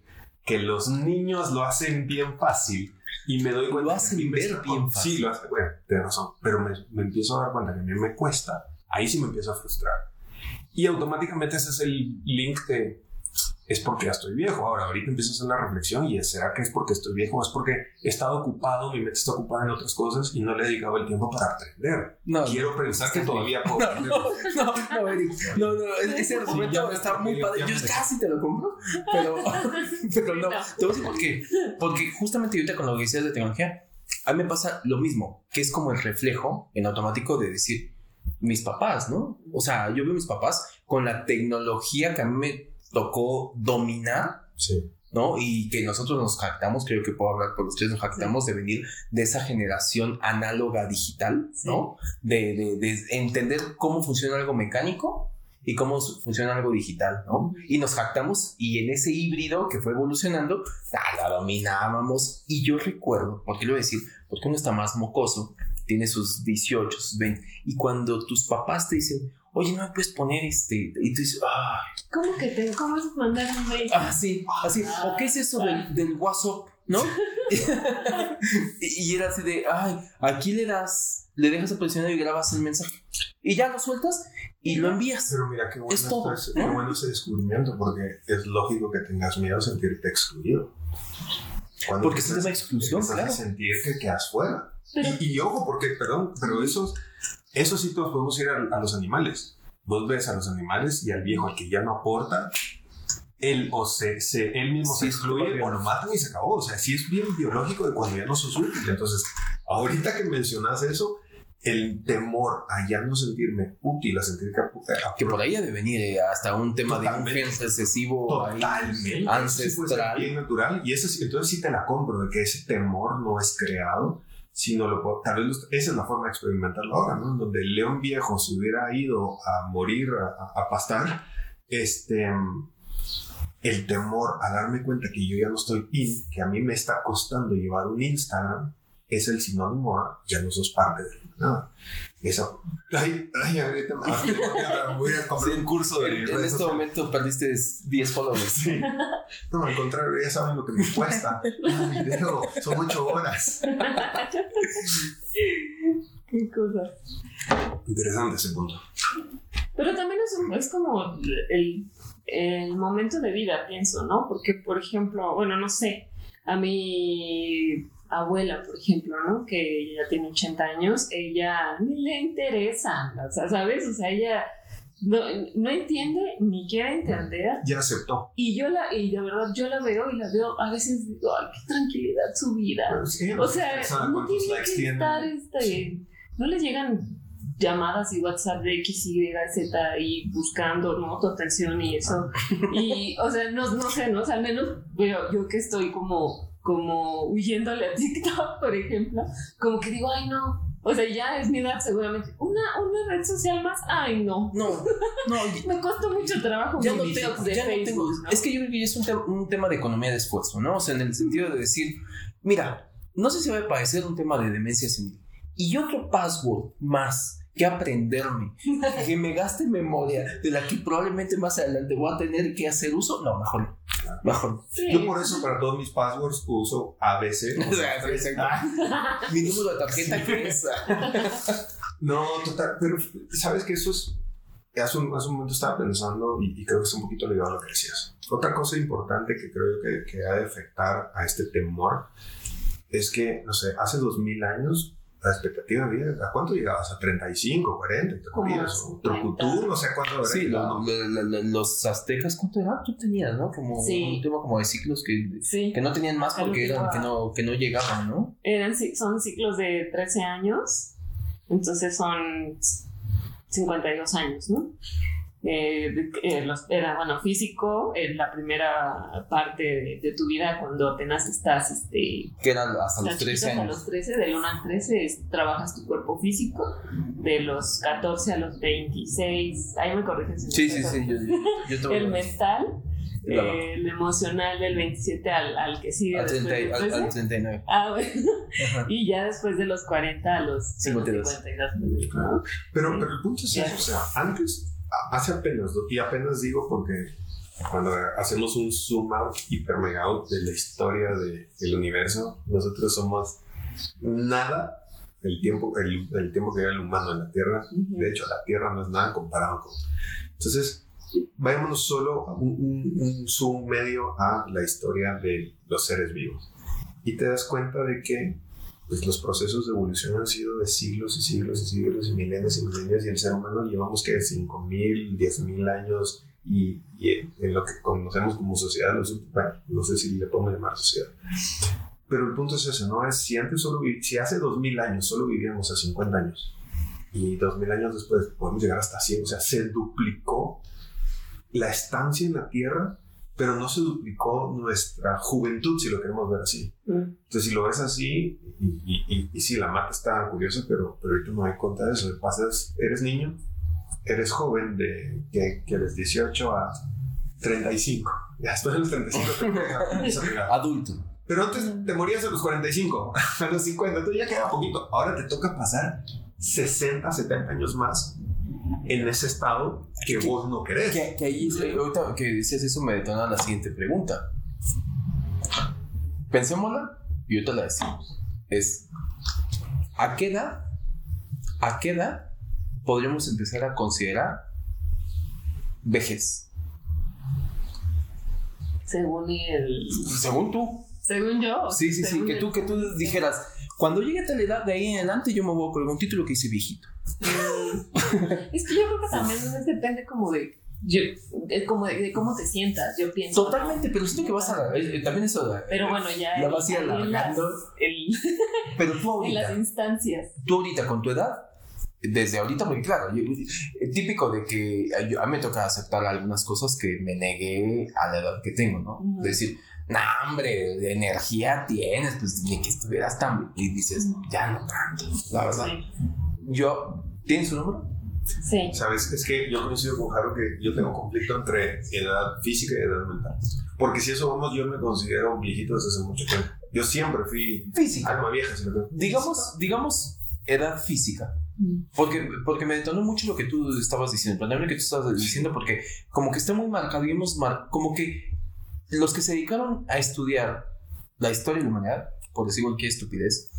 que los niños lo hacen bien fácil y me doy cuenta Lo hacen ver bien fácil. Sí, lo hacen, bueno, tienes razón, pero me, me empiezo a dar cuenta que a mí me cuesta, ahí sí me empiezo a frustrar. Y automáticamente ese es el link de es porque ya estoy viejo. Ahora, ahorita empiezo a hacer la reflexión y es, ¿será que es porque estoy viejo o es porque he estado ocupado, mi mente está ocupada en otras cosas y no le he dedicado el tiempo para aprender? No, Quiero pensar que todavía puedo aprender. No, no, Eric, no, no, es- ese argumento está muy padre. Yo casi te lo compro, pero, pero no. No. Te voy a decir por qué. Porque justamente ahorita con lo que decías de tecnología, a mí me pasa lo mismo, que es como el reflejo en automático de decir mis papás, ¿no? O sea, yo veo a mis papás con la tecnología que a mí me tocó dominar Sí. ¿no? Y que nosotros nos jactamos, creo que puedo hablar por ustedes, nos jactamos de venir de esa generación análoga digital, ¿no? De, de- de entender cómo funciona algo mecánico y cómo funciona algo digital, ¿no? Y nos jactamos y en ese híbrido que fue evolucionando, la dominábamos. Y yo recuerdo, ¿por qué lo voy a decir? Porque uno está más mocoso, tiene sus 18, sus 20, y cuando tus papás te dicen, oye, no me puedes poner este, y tú dices, ah, ¿Cómo que te, cómo es mandar un mail? Así, así. ¿O qué es eso del, del WhatsApp? ¿No? y, y era así de, ay, aquí le das, le dejas a posicionar y grabas el mensaje. Y ya lo sueltas y lo envías. Pero mira, qué bueno, Es todo, ese- ¿no? qué bueno ese descubrimiento porque es lógico que tengas miedo a sentirte excluido. Cuando Porque es un tema de exclusión, claro. a sentir que quedas fuera. Pero- Y, y ojo, porque, perdón, pero esos, esos sí todos podemos ir a, a los animales. Vos ves a los animales y al viejo, al que ya no aporta, él o se, se- él mismo se Sí, excluye súper o lo matan y se acabó. O sea, sí es bien biológico de cuando ya no sos útil. Entonces, ahorita que mencionas eso, el temor a ya no sentirme útil, a sentir que... Que por ahí ha de venir eh, hasta un tema de un Totalmente. gen recesivo ahí, Totalmente. ancestral. Bien natural. Y eso, entonces sí te la compro, de que ese temor no es creado, sino lo puedo- tal vez esa es la forma de experimentarlo ahora, ¿no? Donde el león viejo se hubiera ido a morir, a pastar, este, el temor a darme cuenta que yo ya no estoy in, que a mí me está costando llevar un Instagram, es el sinónimo a ya no sos parte de nada. Esa, ay, ay, ahorita me voy a Sí, comprar en curso, en, en este momento perdiste 10 followers. Sí. No, al contrario, ya saben lo que me cuesta. Un video, son ocho horas. Qué cosa. Interesante ese punto. Pero también es, un- es como el, el momento de vida, pienso, ¿no? Porque, por ejemplo, bueno, no sé, a mi abuela, por ejemplo, ¿no? Que ya tiene 80 años, ella ni le interesa, o sea, ¿sabes? O sea, ella no, no entiende ni quiere entender. Ya aceptó. Y yo la, y de verdad, yo la veo y la veo, a veces digo, ay, qué tranquilidad su vida. Pero sí, O sea, ¿sabe no tiene que estar, este, no les llegan llamadas y WhatsApp de X, Y, Z y buscando, ¿no? Tu atención y eso. Y, o sea, no, no sé, ¿no? O sea, al menos veo yo que estoy como, como huyéndole a TikTok, por ejemplo, como que digo, ay, no. O sea, ya es mi edad seguramente. Una, una red social más, ay, no. No, no, Me costó mucho trabajo ya no tengo, de ya no Facebook, tengo. ¿no? Es que yo creo que es un, tem- un tema de economía de esfuerzo, ¿no? O sea, en el sentido de decir, mira, no sé si va a parecer un tema de demencia senil. Y otro password más que aprenderme, que me gaste memoria de la que probablemente más adelante voy a tener que hacer uso, no, mejor no. Mejor. Sí. Yo por eso para todos mis passwords uso ABC. O sea. Mi número de tarjeta que es. No, total, pero sabes que eso es. Hace un, hace un momento estaba pensando y, y creo que es un poquito ligado a lo que decías. Otra cosa importante que creo que, que ha de afectar a este temor es que, no sé, hace dos mil años la expectativa de vida, ¿a cuánto llegabas? ¿A 35, 40? ¿Te a ¿O 50. Trucutú? No sé cuánto habrá Sí, lo- lo- lo- lo- los aztecas, ¿cuánto era? Tú tenías, ¿no? Como Sí. un tema como de ciclos que, Sí. que no tenían más porque eran, que no, que no llegaban, ¿no? Eran, son ciclos de 13 años, entonces son 52 años, ¿no? Eh, de- eh, los- era, bueno, físico, en la primera parte de, de tu vida, cuando apenas estás, este, Que eran hasta los estás 13 chiquito, hasta años. los 13, del 1 al 13, es- trabajas tu cuerpo físico, de los 14 a los 26, ahí me corrigen si me Sí, sí, equivoco. sí, yo, yo, El mental, Claro. eh, el emocional del 27 al, al que sigue. al, después 30 y- del al, 13. al 39. Ah, bueno. Y ya después de los 40 a los 52. 52. ¿no? Pero, pero el punto es eso, o sea, antes, a- hace apenas, y apenas digo porque cuando hacemos un zoom out, hiper mega out de la historia de- del universo, nosotros somos nada el tiempo, el, el tiempo que era el humano en la Tierra. De hecho, la Tierra no es nada comparado con... Entonces, vayámonos solo a un, un- un zoom medio a la historia de los seres vivos. Y te das cuenta de que pues, los procesos de evolución han sido de siglos y siglos y siglos y milenios y milenios y el ser humano llevamos que 5.000, 10.000 años y, en lo que conocemos como sociedad, los bueno, no sé si le podemos llamar sociedad. Pero el punto es ese, ¿no? Es si antes solo si hace 2000 años solo vivíamos a 50 años y 2000 años después podemos llegar hasta 100, o sea, se duplicó la estancia en la Tierra, pero no se duplicó nuestra juventud, si lo queremos ver así. Mm. Entonces, si lo ves así, y, y, y, y sí, la mata está curiosa, pero, pero ahorita no hay cuenta de eso. Lo que pasa es, eres niño, eres joven de que, que eres 18 a 35. Ya después de los 35 te. Adulto. Pero antes te morías a los 45, a los 50, entonces ya queda poquito. Ahora te toca pasar 60, 70 años más en ese estado que vos no querés. Que, que ahí, ahorita que decías eso, me detona la siguiente pregunta. Pensémosla y ahorita la decimos. Es, ¿a qué edad, a qué edad podríamos empezar a considerar vejez? Según el. Según tú. Según yo. Sí, sí, sí, que tú, que tú dijeras, cuando llegue a tal edad, de ahí en adelante yo me voy a colgar un título que dice viejito. Es que yo creo que también es- depende como de, yo, es como de, de cómo te sientas, yo pienso. Totalmente, pero siento que vas a... eh, también eso... eh, Pero bueno, ya. La vas a ir alargando. el- Pero tú en las ahorita, instancias. tú ahorita con tu edad, desde ahorita, porque claro, yo- eh, típico de que a, yo- a mí me toca aceptar algunas cosas que me negué a la edad que tengo, ¿no? Ujú. Decir, no, hombre, de energía tienes, pues ni que estuvieras tan... Y dices, ya no tanto, la verdad. Sí. Yo, ¿tienes su número? Sí. ¿Sabes? Es que yo coincido con Jaro que yo tengo conflicto entre edad física y edad mental. Porque si eso vamos, yo me considero un viejito desde hace mucho tiempo. Yo siempre fui Física. alma vieja, si. Digamos, digamos, edad física. Mm. Porque, porque me detonó mucho lo que tú estabas diciendo, el planteamiento que tú estabas diciendo, porque como que está muy marcado y hemos mar- como que los que se dedicaron a estudiar la historia de la humanidad, por decir cualquier estupidez,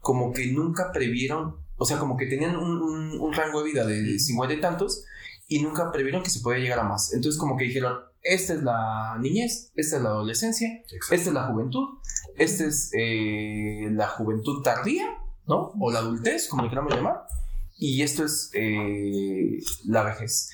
como que nunca previeron, o sea, como que tenían un, un- un rango de vida de cincuenta y tantos y nunca previeron que se podía llegar a más. Entonces como que dijeron, esta es la niñez, esta es la adolescencia, Exacto. esta es la juventud, esta es eh, la juventud tardía, ¿no? O la adultez, como le queramos llamar. Y esto es eh, la vejez.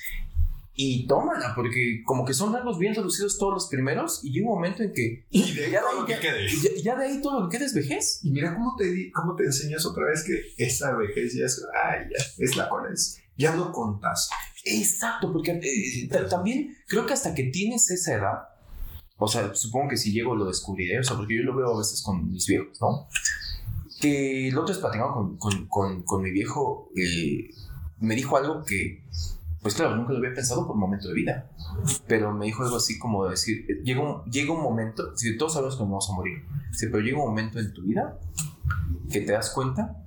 Y tómala, porque como que son rangos bien reducidos todos los primeros, y llega un momento en que Y de ahí Ya todo de lo ahí que ya- quede. ya, ya de ahí todo lo que queda es vejez. Y mira cómo te, cómo te enseñas otra vez que esa vejez ya es, ay, ya, es la cual es. Ya no contas. Exacto, porque eh, ta- también creo que hasta que tienes esa edad, o sea, supongo que si llego lo descubriré, o sea, porque yo lo veo a veces con mis viejos, ¿no? Que el otro es platicando con, con, con, con mi viejo, eh, me dijo algo que, pues claro, nunca lo había pensado por momento de vida, pero me dijo algo así como de decir, llega un, llega un momento, si todos sabemos que vamos a morir, sí, pero llega un momento en tu vida que te das cuenta,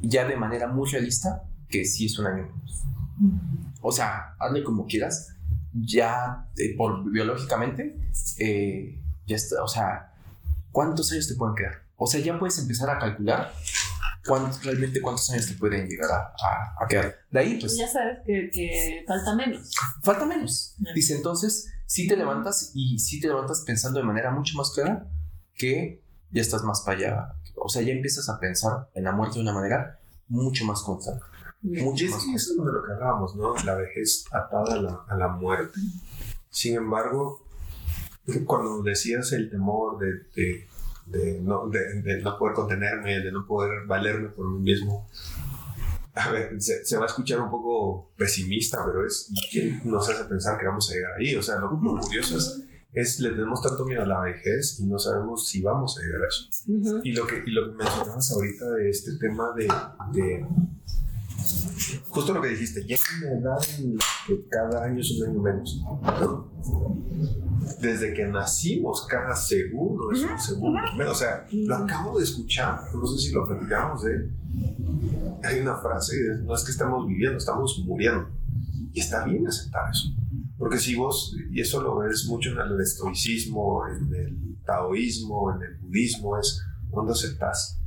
ya de manera muy realista, que sí es un año menos. O sea, hazle como quieras. Ya, eh, por biológicamente, eh, ya está. O sea, ¿cuántos años te pueden quedar? O sea, ya puedes empezar a calcular cuántos, realmente cuántos años te pueden llegar a, a- a quedar. De ahí, pues, Ya sabes que, que falta menos. falta menos. Ya. Dice entonces, si te levantas y si te levantas pensando de manera mucho más clara que ya estás más para allá. O sea, ya empiezas a pensar en la muerte de una manera mucho más constante. Mucho Y es más que eso es de lo que hablábamos, ¿no? La vejez atada a la, a la muerte. Sin embargo, cuando decías el temor de, de, de no, de, de no poder contenerme, de no poder valerme por mí mismo, a ver, se, se va a escuchar un poco pesimista, pero es ¿quién nos hace pensar que vamos a llegar ahí? O sea, lo, lo curioso es, es, le tenemos tanto miedo a la vejez y no sabemos si vamos a llegar a eso. Y lo que, y lo que mencionabas ahorita de este tema de, de- Justo lo que dijiste, ya hay una edad en la que cada año es un año menos. ¿no? Desde que nacimos, cada segundo es un segundo menos. O sea, lo acabo de escuchar, no sé si lo platicamos de. Hay una frase, no es que estamos viviendo, estamos muriendo. Y está bien aceptar eso. Porque si vos, y eso lo ves mucho en el estoicismo, en el taoísmo, en el budismo, es cuando aceptas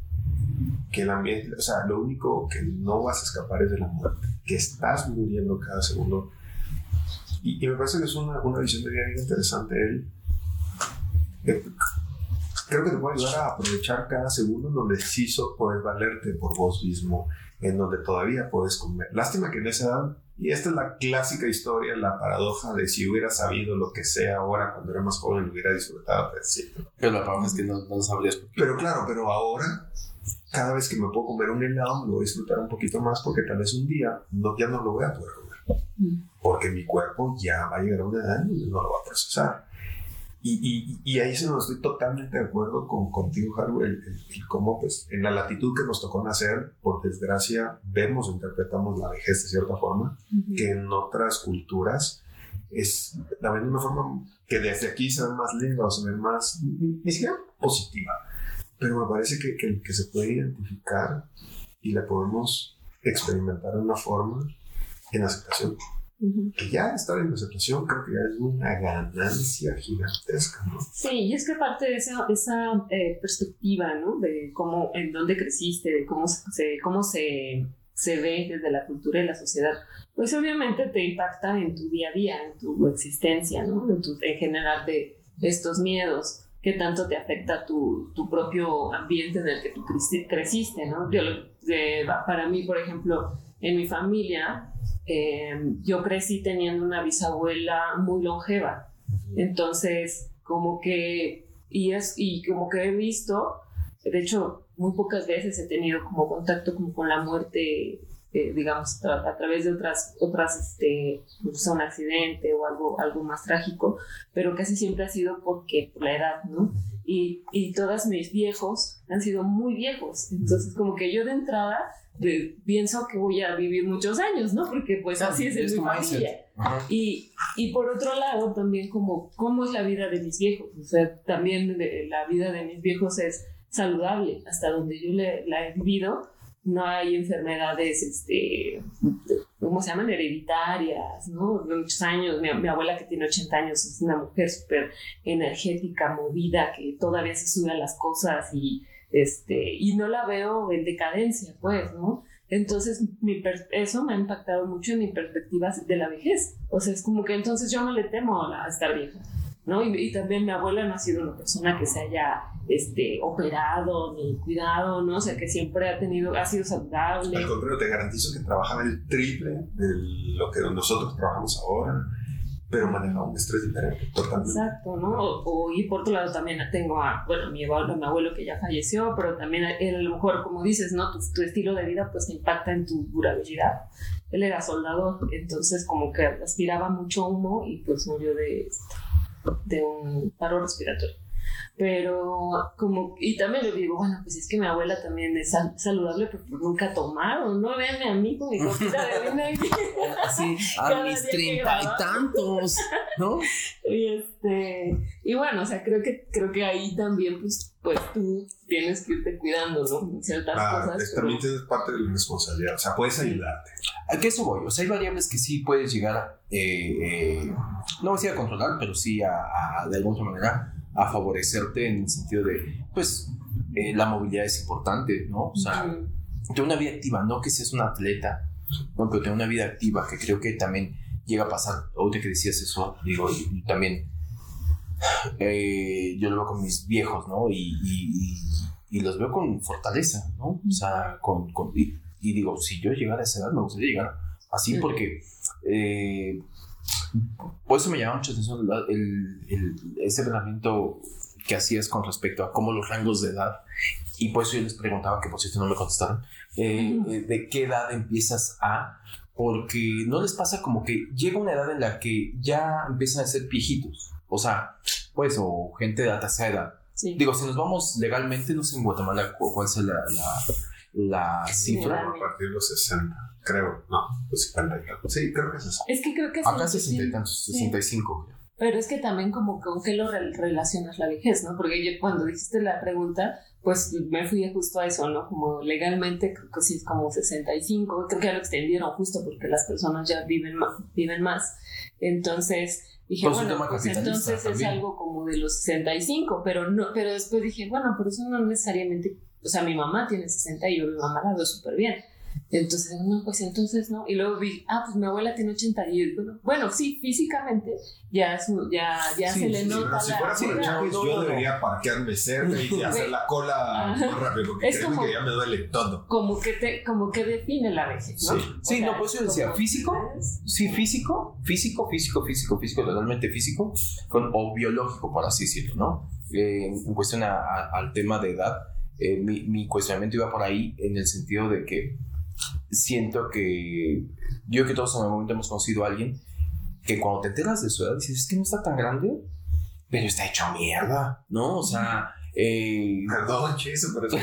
que el ambiente, o sea, lo único que no vas a escapar es de la muerte, que estás muriendo cada segundo. Y, y me parece que es una, una visión de vida bien interesante. Él, eh, creo que te puede ayudar a aprovechar cada segundo en donde sí so- puedes valerte por vos mismo, en donde todavía puedes comer. Lástima que en esa edad, y esta es la clásica historia, la paradoja de si hubiera sabido lo que sea ahora cuando era más joven, lo hubiera disfrutado, pues sí. Pero la verdad es que no, no sabrías. Pero claro, pero ahora, cada vez que me puedo comer un helado, lo voy a disfrutar un poquito más porque tal vez un día no, ya no lo voy a poder comer. Mm. Porque mi cuerpo ya va a llegar a una edad donde no lo va a procesar. Y, y, y ahí sí no estoy totalmente de acuerdo con, contigo, Haru, el, el- el cómo, pues, en la latitud que nos tocó nacer, por desgracia, vemos o interpretamos la vejez de cierta forma, Ujú. que en otras culturas es también una forma que desde aquí se ve más linda o se ve más, ni siquiera positiva, pero me parece que, que, que se puede identificar y la podemos experimentar de una forma en aceptación. Que ya estar en aceptación creo que ya es una ganancia gigantesca, ¿no? Sí, y es que parte de esa, esa eh, perspectiva, ¿no? De cómo, en dónde creciste, de cómo se, cómo se, se ve desde la cultura y la sociedad, pues obviamente te impacta en tu día a día, en tu existencia, ¿no? En, tu, en general de estos miedos. Qué tanto te afecta tu, tu propio ambiente en el que tú creciste, ¿no? Para mí, por ejemplo, en mi familia, em, yo crecí teniendo una bisabuela muy longeva. Entonces, como que, y, es, y como que he visto, de hecho, muy pocas veces he tenido como contacto como con la muerte eh, digamos, a, través de otras, otras este, pues, un accidente o algo, algo más trágico, pero casi siempre ha sido porque por la edad, ¿no? Y, y todos mis viejos han sido muy viejos, entonces como que yo de entrada pienso que voy a vivir muchos años, ¿no? Porque pues así es en mi familia. Y, y, por otro lado, también como cómo es la vida de mis viejos. O sea, también la vida de mis viejos es saludable. Hasta donde yo la he vivido, no hay enfermedades, este, ¿cómo se llaman? Hereditarias, ¿no? De muchos años. Mi, abuela que tiene 80 años es una mujer súper energética, movida, que todavía se sube a las cosas y, este, y no la veo en decadencia, pues, ¿no? Entonces, mi eso me ha impactado mucho en mi perspectiva de la vejez. O sea, es como que entonces yo no le temo a estar vieja. ¿No? Y, también mi abuela no ha sido una persona que se haya este, operado ni cuidado, ¿no? O sea, que siempre ha tenido, ha sido saludable. Al contrario, te garantizo que trabajaba el triple de lo que nosotros trabajamos ahora, pero manejaba un estrés diferente, totalmente. Exacto, ¿no? O, y por otro lado también tengo a, bueno, mi abuelo, mi abuelo que ya falleció, pero también él a lo mejor, como dices, ¿no? Tu, tu estilo de vida pues te impacta en tu durabilidad. Él era soldador, entonces como que aspiraba mucho humo y pues murió de de un paro respiratorio. Pero como, y también le digo, bueno, pues es que mi abuela también es saludable, pero nunca ha tomado, no véanme a mí con mi copita de vino Así, a mis treinta y tantos, ¿no? Y este, y bueno, o sea, creo que, creo que ahí también, pues, pues tú tienes que irte cuidando, ¿no? Ciertas ah, cosas. También tienes parte de la responsabilidad, o sea, puedes ayudarte. ¿A qué eso voy? O sea, hay variables que sí puedes llegar a, eh, eh, no voy a a controlar, pero sí a, de alguna manera a favorecerte en el sentido de, pues, eh, la movilidad es importante, ¿no? O sea, tener una vida activa, no que seas un atleta, no, pero tener una vida activa, que creo que también llega a pasar, ahorita que decías eso, digo, y, también yo lo veo con mis viejos, ¿no? Y, y, los veo con fortaleza, ¿no? O sea, con, con y, digo, si yo llegara a esa edad, me gustaría llegar así porque... Eh, por eso me llama mucho atención el, el, ese tratamiento que hacías con respecto a cómo los rangos de edad, y por eso yo les preguntaba, que por cierto no me contestaron, eh, eh, de qué edad empiezas a, porque no les pasa como que llega una edad en la que ya empiezan a ser viejitos, o sea, pues, o gente de alta edad. Digo, si nos vamos legalmente, no sé en Guatemala cuál es la, la, la cifra. A partir de los 60 creo, no, pues 50 Sí, creo que es eso. Es que creo que es Acá 60 y tantos, 65. Pero es que también como con qué lo relacionas la vejez, ¿no? Porque yo cuando dijiste la pregunta, pues me fui justo a eso, ¿no? Como legalmente creo que sí es como 65, creo que ya lo extendieron justo porque las personas ya viven más. Viven más. Entonces dije, pues bueno, pues entonces es algo como de los 65, pero no, pero después dije, bueno, por eso no necesariamente, o sea, mi mamá tiene 60 y yo mi mamá la veo súper bien. Entonces, no, pues entonces no. Y luego vi, ah, pues mi abuela tiene 80 y bueno, bueno sí, físicamente ya, ya, ya se le nota si la. Si fuera por el yo debería parquearme cerca y hacer la cola más rápido, porque creo que ya me duele todo. Como que, te, como que define la vejez, ¿no? Sí, sí no, pues yo decía, físico, sí, físico, físico, físico, físico, físico, totalmente físico, con, o biológico, por así decirlo, ¿no? Eh, en cuestión al tema de edad, eh, mi, mi cuestionamiento iba por ahí en el sentido de que siento que yo que todos en algún momento hemos conocido a alguien que cuando te enteras de su edad dices, es que no está tan grande, pero está hecho mierda, ¿no? O sea... Eh, Perdón, Chiso, pero es que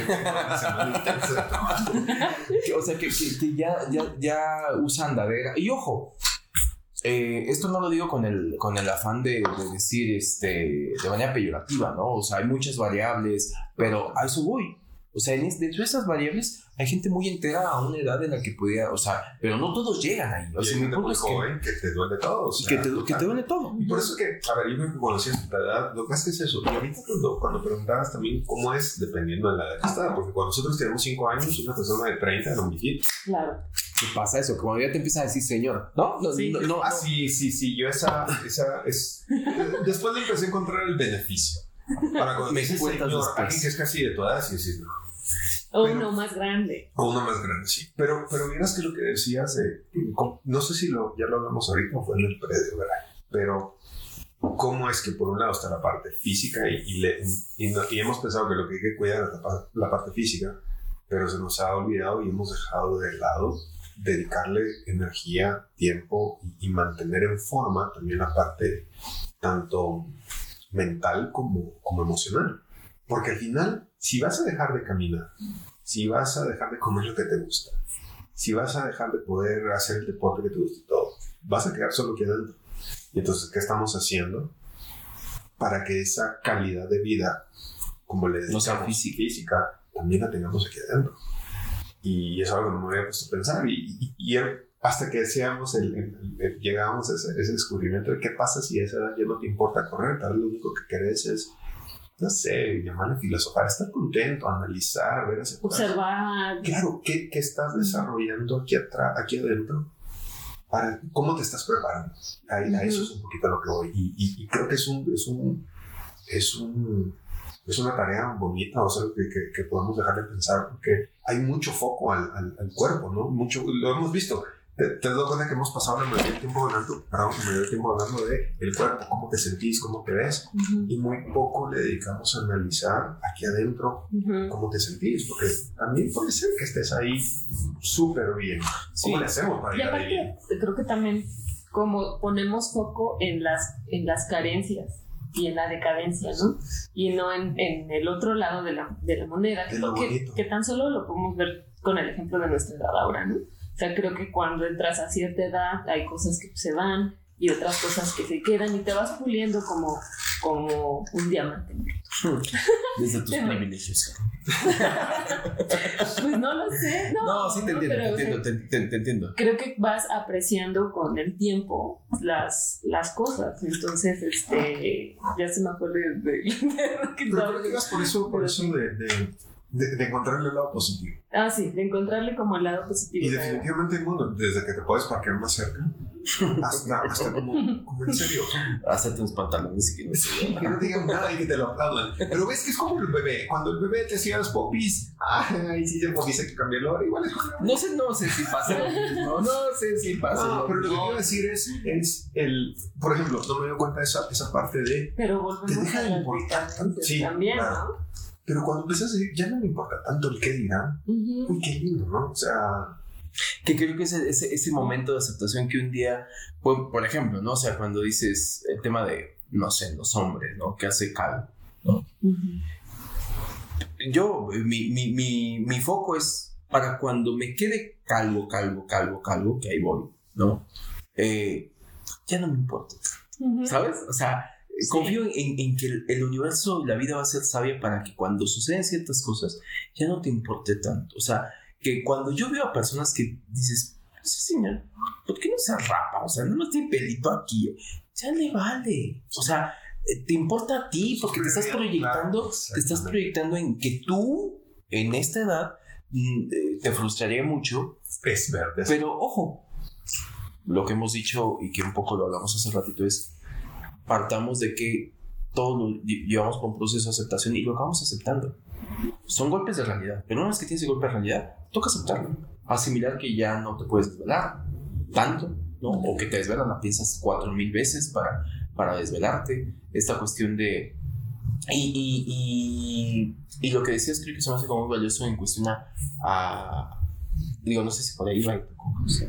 O sea, que, que, ya, ya, ya usa andadera. Y ojo, eh, esto no lo digo con el, con el afán de, de, decir este, de manera peyorativa, ¿no? O sea, hay muchas variables, pero a eso voy. O sea, dentro de esas variables hay gente muy entera a una edad en la que podía, o sea, pero no todos llegan ahí. O sea, mi punto es que, que, te duele todo. O sea, que, te, que te duele todo. Y por eso que, a ver, yo me conocí a esta edad, lo que hace es eso. Y ahorita cuando, cuando preguntabas también cómo es, dependiendo de la edad que estaba, porque cuando nosotros tenemos 5 años, una persona de 30 era un viejito. Claro. ¿Qué pasa eso? Como ya te empieza a decir señor, ¿no? no sí, no, ah, sí, sí, sí, yo esa, esa es... Después le empecé a encontrar el beneficio. Para cuando Me dices señor, después. alguien que es casi de tu edad, sí, sí, no. O Pero- uno más grande. O uno más grande, sí. Pero, pero miras que lo que decías de. No sé si lo, ya lo hablamos ahorita o fue en el predio, ¿verdad? Pero, ¿cómo es que por un lado está la parte física y, y, le- y no- y hemos pensado que lo que hay que cuidar es la, la parte física, pero se nos ha olvidado y hemos dejado de lado dedicarle energía, tiempo y, y mantener en forma también la parte tanto mental como, como emocional. Porque al final, si vas a dejar de caminar, si vas a dejar de comer lo que te gusta, si vas a dejar de poder hacer el deporte que te gusta y todo, vas a quedar solo aquí adentro. Y entonces, ¿qué estamos haciendo para que esa calidad de vida, como le No sea dedicamos física. física, también la tengamos aquí adentro? Y es algo que no me había puesto a pensar. Y, y- y hasta que seamos el, el- el- llegamos a ese, ese descubrimiento de qué pasa si a esa edad ya no te importa correr, tal vez lo único que querés es, no sé, llamarle filosofar, estar contento, analizar, ver hacia atrás. Observar. Claro, ¿qué, qué estás desarrollando aquí atrás, aquí adentro? Para, ¿Cómo te estás preparando? Ahí- A, eso es un poquito lo que voy. Y, y- y creo que es un, es un, es un, es una tarea bonita, o sea, que, que, que podemos dejar de pensar, porque hay mucho foco al, al, al cuerpo, ¿no? Mucho, lo hemos visto. ¿Te, te has dado cuenta que hemos pasado la mayoría del tiempo hablando, perdón, la mayoría del tiempo hablando de el cuerpo, cómo te sentís, cómo te ves? Ujú, Y muy poco le dedicamos a analizar aquí adentro ujú. cómo te sentís, porque también puede ser que estés ahí súper bien. ¿Cómo Sí. le hacemos para llegar ahí creo que también como ponemos foco en las, en las carencias y en la decadencia, ¿no? Y no en, en el otro lado de la, de la moneda, que, que tan solo lo podemos ver con el ejemplo de nuestra edad ahora, ¿no? O sea, creo que cuando entras a cierta edad hay cosas que se van y otras cosas que se quedan y te vas puliendo como, como un diamante. Desde tus privilegios. Pues no lo sé, no. No, sí te entiendo, pero, te entiendo, te, te- te entiendo. creo que vas apreciando con el tiempo las, las cosas. Entonces, este, ya se me acuerdo de, de- de Pero estaba- creo que ibas por eso, por eso de, de, de, encontrarle el lado positivo. Ah, sí, de encontrarle como el lado positivo. Y definitivamente el mundo, desde que te puedes parquear más cerca, hasta, hasta como, como en serio, Hacerte unos pantalones y que no se que no digan nada y que te lo aplaudan. Pero ves que es como el bebé, cuando el bebé te hacía los popis, ay, sí, el popis hay que cambiarlo, ahora igual es como No sé, no sé si pasa lo mismo. No sé si pasa No, pero lo que quiero decir es, es el, por ejemplo, no me doy cuenta de esa, esa parte de, Pero Te volvemos deja a de importar. Sí, también, claro. Pero cuando empiezas a decir, ya no me importa tanto el qué dirán, ¿no? Ujú. uy, qué lindo, ¿no? O sea, Que creo que ese, ese, ese momento de aceptación que un día, por, por ejemplo, ¿no? O sea, cuando dices el tema de, no sé, los hombres, ¿no? Que hace calvo. Ujú. Yo, mi, mi, mi, mi foco es para cuando me quede calvo, calvo, calvo, calvo, que ahí voy, ¿no? Eh, ya no me importa, Ujú. ¿sabes? O sea, Sí. confío en, en que el, el universo y la vida va a ser sabia para que cuando suceden ciertas cosas ya no te importe tanto. O sea, que cuando yo veo a personas que dices, sí, señor, ¿por qué no se rapa? O sea, no tiene pelito aquí. Ya le vale. O sea, eh, te importa a ti porque te estás proyectando, te estás proyectando en que tú, en esta edad, mm, eh, te frustraría mucho es verde. pero ojo, lo que hemos dicho y que un poco lo hablamos hace ratito es, partamos de que todos llevamos un proceso de aceptación y lo acabamos aceptando. Son golpes de realidad, pero una vez que tienes el golpe de realidad, toca aceptarlo. Asimilar que ya no te puedes desvelar tanto, ¿no? O que te desvelan, la piensas cuatro mil veces para, para desvelarte. Esta cuestión de... Y, y, y, y lo que decías creo que se me hace como muy valioso en cuestión a, a- digo, no sé si por ahí va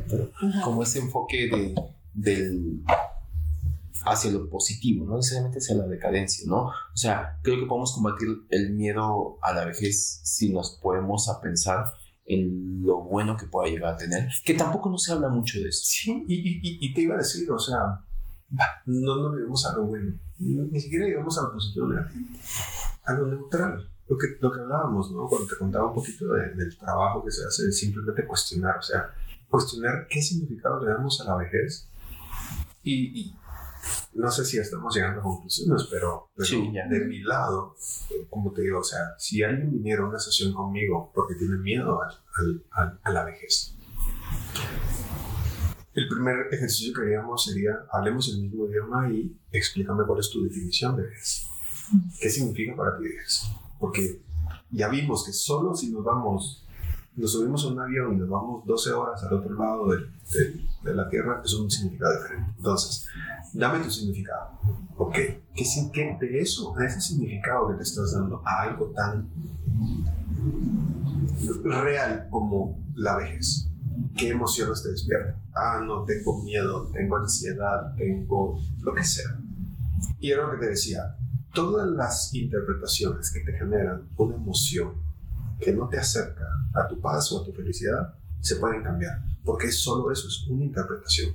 pero como ese enfoque de, del hacia lo positivo, no necesariamente hacia la decadencia, ¿no? O sea, creo que podemos combatir el miedo a la vejez si nos podemos a pensar en lo bueno que pueda llegar a tener, que tampoco no se habla mucho de eso. Sí, y, y, y- te iba a decir, o sea, no nos llevemos a lo bueno, ni, siquiera llevemos a lo positivo negativo, a lo neutral. Lo que, lo que hablábamos, ¿no? Cuando te contaba un poquito de- del trabajo que se hace, simplemente cuestionar, o sea, cuestionar qué significado le damos a la vejez. Y, y no sé si estamos llegando a conclusiones, pero, pero Sí, de mi lado, eh, como te digo, o sea, si alguien viniera a una sesión conmigo porque tiene miedo al- al- al- a la vejez, el primer ejercicio que haríamos sería, hablemos el mismo idioma y explícame cuál es tu definición de vejez. ¿Qué significa para ti eso? Porque ya vimos que solo si nos vamos, nos subimos a un avión y nos vamos 12 horas al otro lado de, la Tierra, es un significado diferente. Entonces, dame tu significado. Ok, ¿Qué, ¿qué, de eso, de ese significado que te estás dando a algo tan real como la vejez? ¿Qué emociones te despiertan? Ah, no, tengo miedo, tengo ansiedad, tengo lo que sea. Y era lo que te decía, todas las interpretaciones que te generan una emoción que no te acerca a tu paz o a tu felicidad, se pueden cambiar, porque solo eso es una interpretación.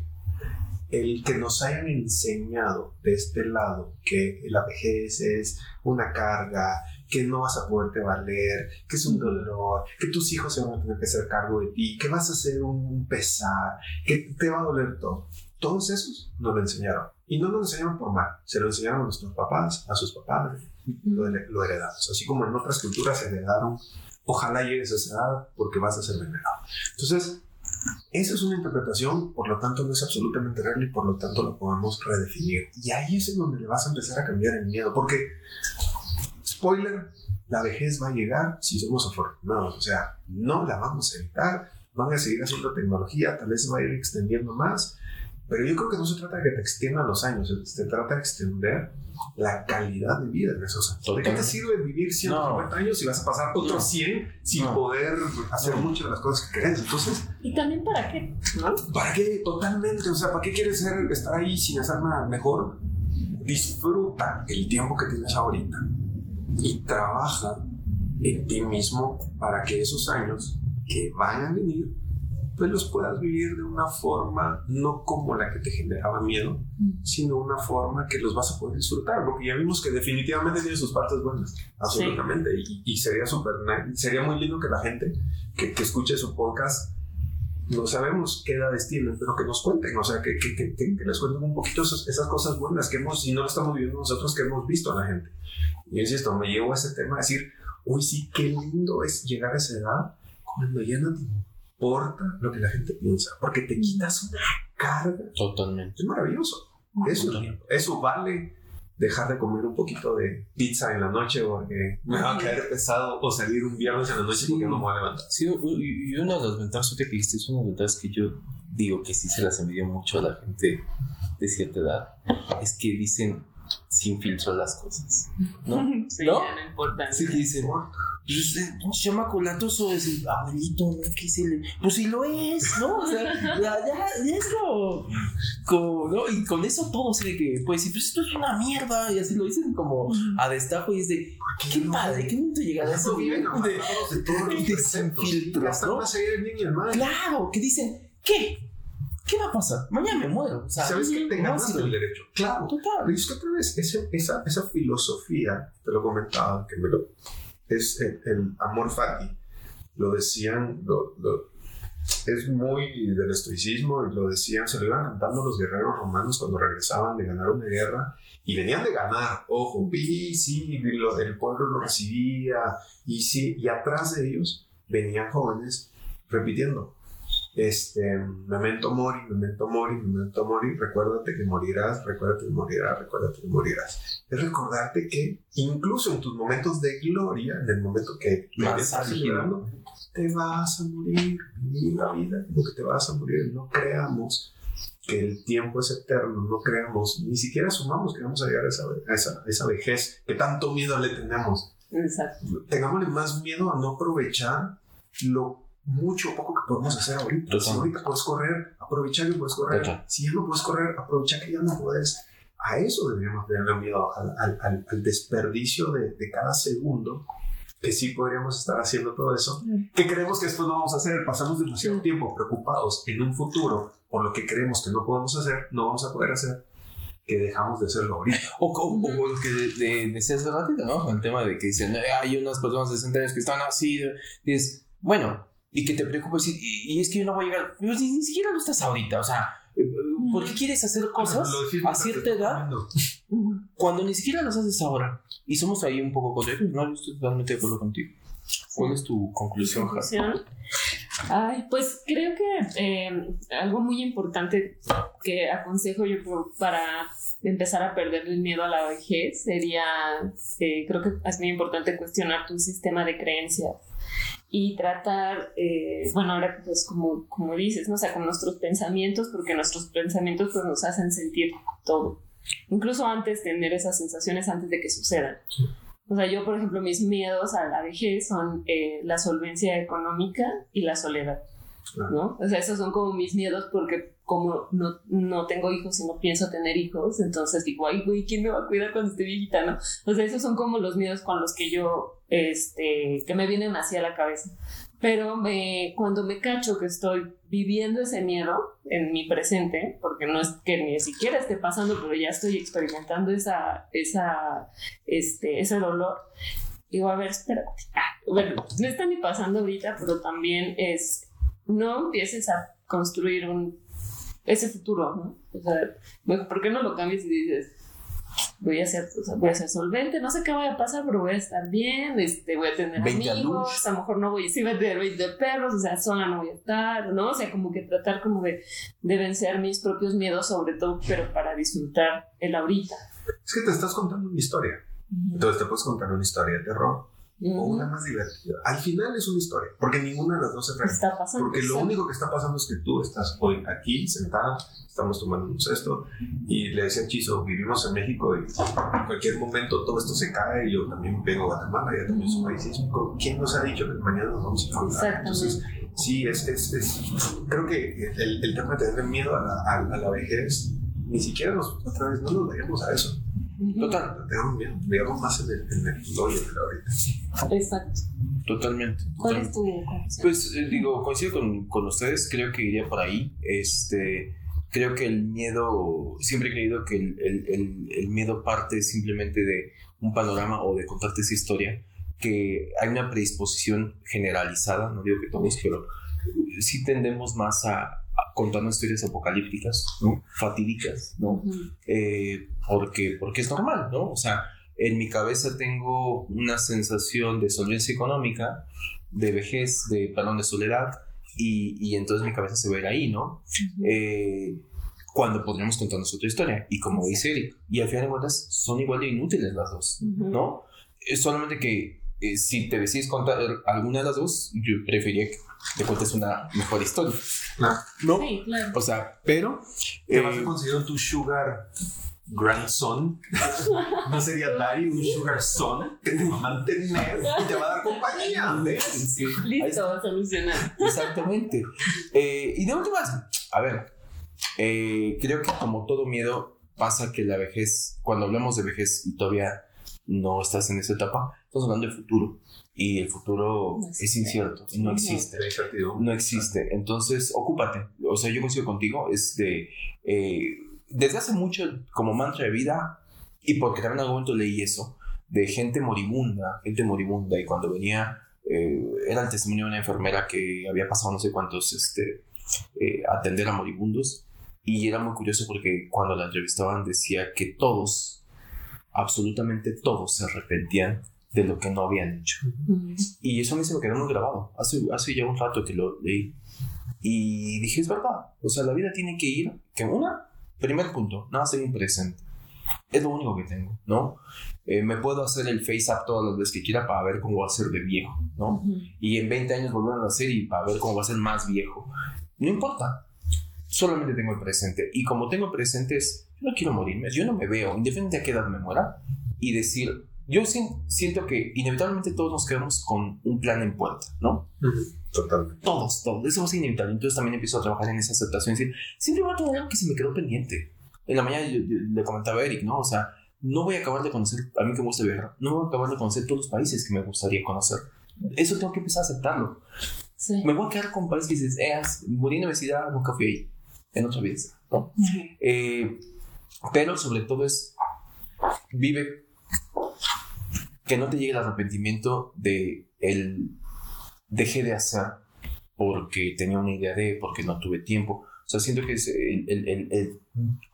El que nos hayan enseñado de este lado que la vejez es una carga, que no vas a poderte valer, que es un dolor, que tus hijos se van a tener que hacer cargo de ti, que vas a ser un pesar, que te va a doler todo. Todos esos nos lo enseñaron. Y no nos enseñaron por mal, se lo enseñaron a nuestros papás, a sus papás, lo, lo heredamos. Así como en otras culturas se heredaron, ojalá llegues a esa edad porque vas a ser venerado. Entonces, esa es una interpretación, por lo tanto no es absolutamente real y por lo tanto lo podemos redefinir. Y ahí es en donde le vas a empezar a cambiar el miedo, porque, spoiler, la vejez va a llegar si somos afortunados, o sea, no la vamos a evitar, van a seguir haciendo tecnología, tal vez se va a ir extendiendo más, pero yo creo que no se trata de que te extiendan los años, se trata de extender la calidad de vida en esos años. ¿De qué te sirve vivir 150 no. años si vas a pasar otros 100 sin no. poder hacer no. muchas de las cosas que querés? Entonces. ¿Y también para qué? ¿Para qué? Totalmente. O sea, ¿para qué quieres ser, estar ahí sin hacer nada mejor? Disfruta el tiempo que tienes ahorita y trabaja en ti mismo para que esos años que van a venir pues los puedas vivir de una forma no como la que te generaba miedo, sino una forma que los vas a poder disfrutar, porque ya vimos que definitivamente tiene sus partes buenas, absolutamente, sí. y, y, sería súper, sería muy lindo que la gente que, que, escuche su podcast, no sabemos qué edades tienen, pero que nos cuenten, o sea, que, que, que les cuenten un poquito esas, esas, cosas buenas que hemos, y no lo estamos viviendo nosotros, que hemos visto a la gente. Y es esto, me llevo a ese tema a decir, uy, sí, qué lindo es llegar a esa edad cuando ya no importa lo que la gente piensa, porque te quitas una carga. Totalmente. Es maravilloso. Eso, eso vale dejar de comer un poquito de pizza en la noche porque me va a caer pesado o salir un viernes en la noche sí. porque no me voy a levantar. Sí, y una de las ventajas que dijiste es una de las ventajas que yo digo que sí se las envidio mucho a la gente de cierta edad, es que dicen sin filtro las cosas. ¿No? Sí, ¿No? ya no importa. Sí, dicen, pues, pinche chamaco latoso es el abuelito, ¿no? ¿Qué se le.? Pues sí lo es, ¿no? O sea, ya, ya es como, como, ¿no? Y con eso todo se ve que, pues, si pues esto es una mierda, y así lo dicen como a destajo, y es de, qué padre, qué momento llegar a eso de, de, de, sin filtros, ¿no? Claro, que dicen, ¿qué? ¿Qué va a pasar? Mañana me muero. O sea, ¿Sabes que te ganas el derecho? Claro. Total. Pero es que otra vez, ese, esa, esa filosofía, te lo comentaba, que me lo, es el, el amor fati. Lo decían, lo, lo, es muy del estoicismo y lo decían, se lo iban cantando los guerreros romanos cuando regresaban de ganar una guerra y venían de ganar, ojo, y sí, el pueblo lo recibía y sí, y atrás de ellos venían jóvenes repitiendo, este, memento mori, memento mori, memento mori, recuérdate que morirás, recuérdate que morirás, recuérdate que morirás. Es recordarte que incluso en tus momentos de gloria, en el momento que estás celebrando, te vas a morir, vivir la vida como que te vas a morir, no creamos que el tiempo es eterno, no creamos, ni siquiera sumamos que vamos a llegar a esa, a esa, a esa vejez que tanto miedo le tenemos. Exacto. Tengámosle más miedo a no aprovechar lo mucho o poco que podemos hacer ahorita. Total. Si ahorita puedes correr, aprovecha que puedes correr. Total. Si ya no puedes correr, aprovecha que ya no puedes. A eso deberíamos tener miedo, al, al, al desperdicio de, de, cada segundo, que sí podríamos estar haciendo todo eso, que creemos que después no vamos a hacer. Pasamos demasiado tiempo preocupados en un futuro por lo que creemos que no podemos hacer, no vamos a poder hacer que dejamos de hacerlo ahorita. O, o, o lo que de, decías hace ratito, ¿no? Con el tema de que dicen, hay unas personas de 60 años que están así, y es, bueno, y que te preocupes y, y, es que yo no voy a llegar pero ni, ni siquiera lo estás ahorita o sea ¿por qué quieres hacer cosas a cierta edad cuando ni siquiera las haces ahora? y somos ahí un poco consejos no yo estoy totalmente de acuerdo contigo. ¿cuál es tu conclusión? conclusión Ay, pues creo que eh, algo muy importante que aconsejo yo creo para empezar a perder el miedo a la vejez sería, eh, creo que es muy importante cuestionar tu sistema de creencias y tratar, eh, bueno, ahora pues como, como dices, ¿no? O sea, con nuestros pensamientos, porque nuestros pensamientos pues nos hacen sentir todo. Incluso antes tener esas sensaciones antes de que sucedan. O sea, yo, por ejemplo, mis miedos a la vejez son eh, la solvencia económica y la soledad, ¿no? O sea, esos son como mis miedos porque como no, no tengo hijos y no pienso tener hijos, entonces digo, ay, güey, ¿quién me va a cuidar cuando esté viejita, no? O sea, esos son como los miedos con los que yo, este, que me vienen así a la cabeza. Pero me, cuando me cacho que estoy viviendo ese miedo en mi presente, porque no es que ni siquiera esté pasando, pero ya estoy experimentando esa, esa, este, ese dolor, digo, a ver, espera, ah, bueno, no está ni pasando ahorita, pero también es, no empieces a construir un, ese futuro, ¿no? O sea, ¿por qué no lo cambias y dices, voy a ser, o sea, voy a ser solvente, no sé qué vaya a pasar, pero voy a estar bien, este, voy a tener amigos, a lo mejor no voy, a voy a tener 20 perros, o sea, sola no voy a estar, ¿no? O sea, como que tratar como de, de vencer mis propios miedos, sobre todo, pero para disfrutar el ahorita. Es que te estás contando una historia. Entonces te puedes contar una historia de terror o una más divertida. Al final es una historia, porque ninguna de las dos es real. Está pasando. Porque lo único que está pasando es que tú estás hoy aquí sentada, estamos tomando esto, y le decía Chizo, vivimos en México y en cualquier momento todo esto se cae. Y yo también vengo a Guatemala, ya también soy país sísmico. ¿Quién nos ha dicho que mañana nos vamos a encontrar? Entonces, sí, es, es, es, creo que el, el tema de tener miedo a la, a, a la vejez, ni siquiera nos, otra vez no nos vayamos a eso Total, digamos más en el, en el hoyo de ahorita. Exacto. Totalmente. ¿Cuál es tu Pues eh, digo, coincido con, con, ustedes, creo que iría por ahí. Este, creo que el miedo, siempre he creído que el, el, el, miedo parte simplemente de un panorama o de contarte esa historia, que hay una predisposición generalizada, no digo que todos, pero sí tendemos más a, contando historias apocalípticas, ¿no? Fatídicas, ¿no? Eh, porque, porque es normal, ¿no? O sea, en mi cabeza tengo una sensación de solvencia económica, de vejez, de perdón, de soledad, y, y entonces mi cabeza se va a ir ahí, ¿no? Eh, cuando podríamos contarnos otra historia. Y como dice Eric, y al final de cuentas son igual de inútiles las dos, ¿no? Es solamente que eh, si te decides contar alguna de las dos, yo preferiría que te cuentes una mejor historia. ¿No? Sí, claro. O sea, pero. ¿Te vas a eh, conseguir tu sugar grandson? ¿No sería Dari un sugar son que te va a mantener y te va a dar compañía? Listo, solucionar. Exactamente. Eh, y de últimas, a ver, eh, creo que como todo miedo pasa que la vejez, cuando hablamos de vejez y todavía no estás en esa etapa, estamos hablando del futuro y el futuro es incierto, no existe. No existe. Entonces, ocúpate. O sea, yo coincido contigo, es de... Eh, desde hace mucho, como mantra de vida, y porque también en algún momento leí eso, de gente moribunda, gente moribunda, y cuando venía, eh, era el testimonio de una enfermera que había pasado no sé cuántos, este, eh, atender a moribundos, y era muy curioso porque cuando la entrevistaban decía que todos, absolutamente todos, se arrepentían de lo que no habían hecho. Y eso a mí se me quedó muy grabado. Hace, hace ya un rato que lo leí. Y dije, es verdad. O sea, la vida tiene que ir. Que una, primer punto, nada ser un presente. Es lo único que tengo, ¿no? Eh, me puedo hacer el face up todas las veces que quiera para ver cómo va a ser de viejo, ¿no? Y en 20 años volver a nacer y para ver cómo va a ser más viejo. No importa. Solamente tengo el presente. Y como tengo presentes, yo no quiero morirme. Yo no me veo, independientemente de qué edad me muera, y decir, yo siento que inevitablemente todos nos quedamos con un plan en puerta, ¿no? Totalmente. Todos, todos. Eso va a ser inevitable. Entonces también empiezo a trabajar en esa aceptación. Es decir, siempre va a tener algo que se me quedó pendiente. En la mañana le comentaba a Eric, ¿no? O sea, no voy a acabar de conocer, a mí que me gusta viajar, no voy a acabar de conocer todos los países que me gustaría conocer. Eso tengo que empezar a aceptarlo. Sí. Me voy a quedar con países que dices, eh, morí en la universidad, nunca fui ahí, en otra vida, ¿no? Eh, pero sobre todo es, vive que no te llegue el arrepentimiento de el dejé de hacer porque tenía una idea de, porque no tuve tiempo. O sea, siento que el,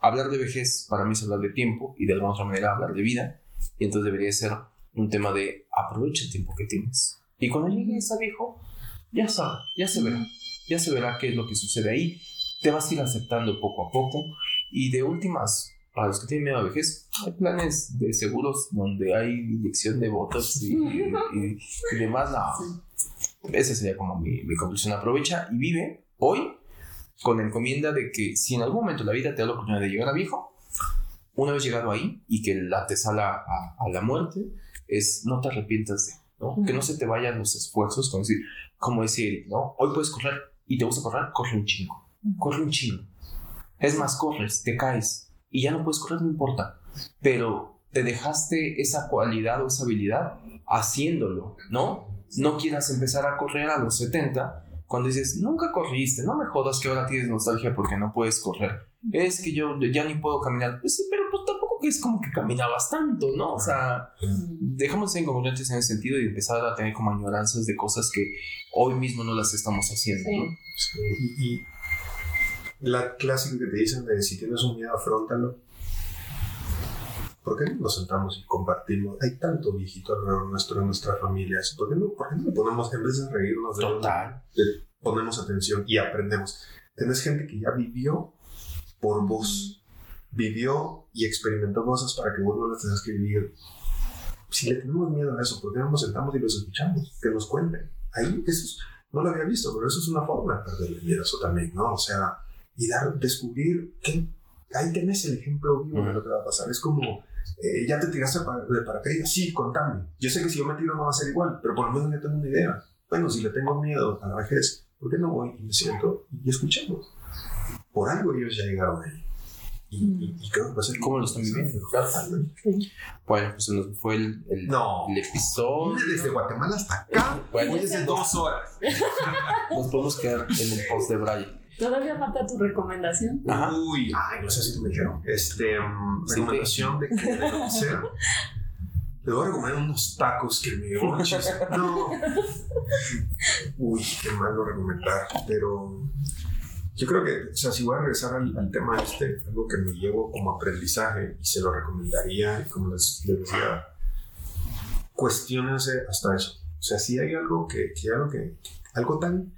hablar de vejez para mí es hablar de tiempo y de alguna otra manera hablar de vida. Y entonces debería ser un tema de aprovecha el tiempo que tienes. Y cuando llegues a viejo, ya sabe, ya se verá, ya se verá qué es lo que sucede ahí. Te vas a ir aceptando poco a poco y de últimas, para los que tienen miedo a vejez, hay planes de seguros donde hay inyección de botox y, y, y demás. No, esa sería como mi, mi conclusión. Aprovecha y vive hoy con la encomienda de que si en algún momento la vida te da la oportunidad de llegar a viejo, una vez llegado ahí y que la antesala a, a la muerte es no te arrepientas de, ¿no? Que no se te vayan los esfuerzos, como decir, como decir, ¿no? Hoy puedes correr y te gusta correr, corre un chingo, corre un chingo. Es más, corres, te caes y ya no puedes correr, no importa, pero te dejaste esa cualidad o esa habilidad haciéndolo, ¿no? No quieras empezar a correr a los 70 cuando dices, nunca corriste, no me jodas que ahora tienes nostalgia porque no puedes correr. Es que yo ya ni puedo caminar. Pues sí, pero pues tampoco que es como que caminabas tanto, ¿no? O sea, dejamos de ser incongruentes en ese sentido y empezar a tener como añoranzas de cosas que hoy mismo no las estamos haciendo, ¿no? Sí, y, y la clásica que te dicen de si tienes un miedo, afrontalo. ¿Por qué no nos sentamos y compartimos? Hay tanto viejito alrededor nuestro en nuestras familias. ¿Por qué no, por qué no le ponemos, en vez de reírnos de Total. le ponemos atención y aprendemos? Tenés gente que ya vivió por vos, vivió y experimentó cosas para que vos no las tengas que vivir. Si le tenemos miedo a eso, ¿por qué no nos sentamos y los escuchamos? Que nos cuenten. Ahí, eso es- no lo había visto, pero eso es una forma de perderle miedo eso también, ¿no? O sea, y dar, descubrir que ahí tenés el ejemplo vivo de lo que va a pasar. Es como, eh, ya te tiraste de para- de paracaídas, sí, contame. Yo sé que si yo me tiro no va a ser igual, pero por lo menos ya tengo una idea. Bueno, si le tengo miedo a la vejez, ¿por qué no voy y me siento y escuchemos? Por algo ellos ya llegaron ahí. Y, y, y creo que va a ser... ¿Cómo lo están viviendo? Bueno, pues se nos fue el, el, No. el episodio. Vine desde Guatemala hasta acá. Bueno, Voy desde dos horas. nos podemos quedar en el post de Brian. Todavía falta tu recomendación. Ajá. Uy, ay, no sé si me dijeron. Este, Sí, recomendación de que de lo que sea. Le voy a recomendar unos tacos que me ochis. No. Uy, qué malo recomendar. Pero yo creo que, o sea, si voy a regresar al, al tema este, algo que me llevo como aprendizaje y se lo recomendaría, y como les, les decía, cuestionense hasta eso. O sea, si hay algo que, que algo que, algo tan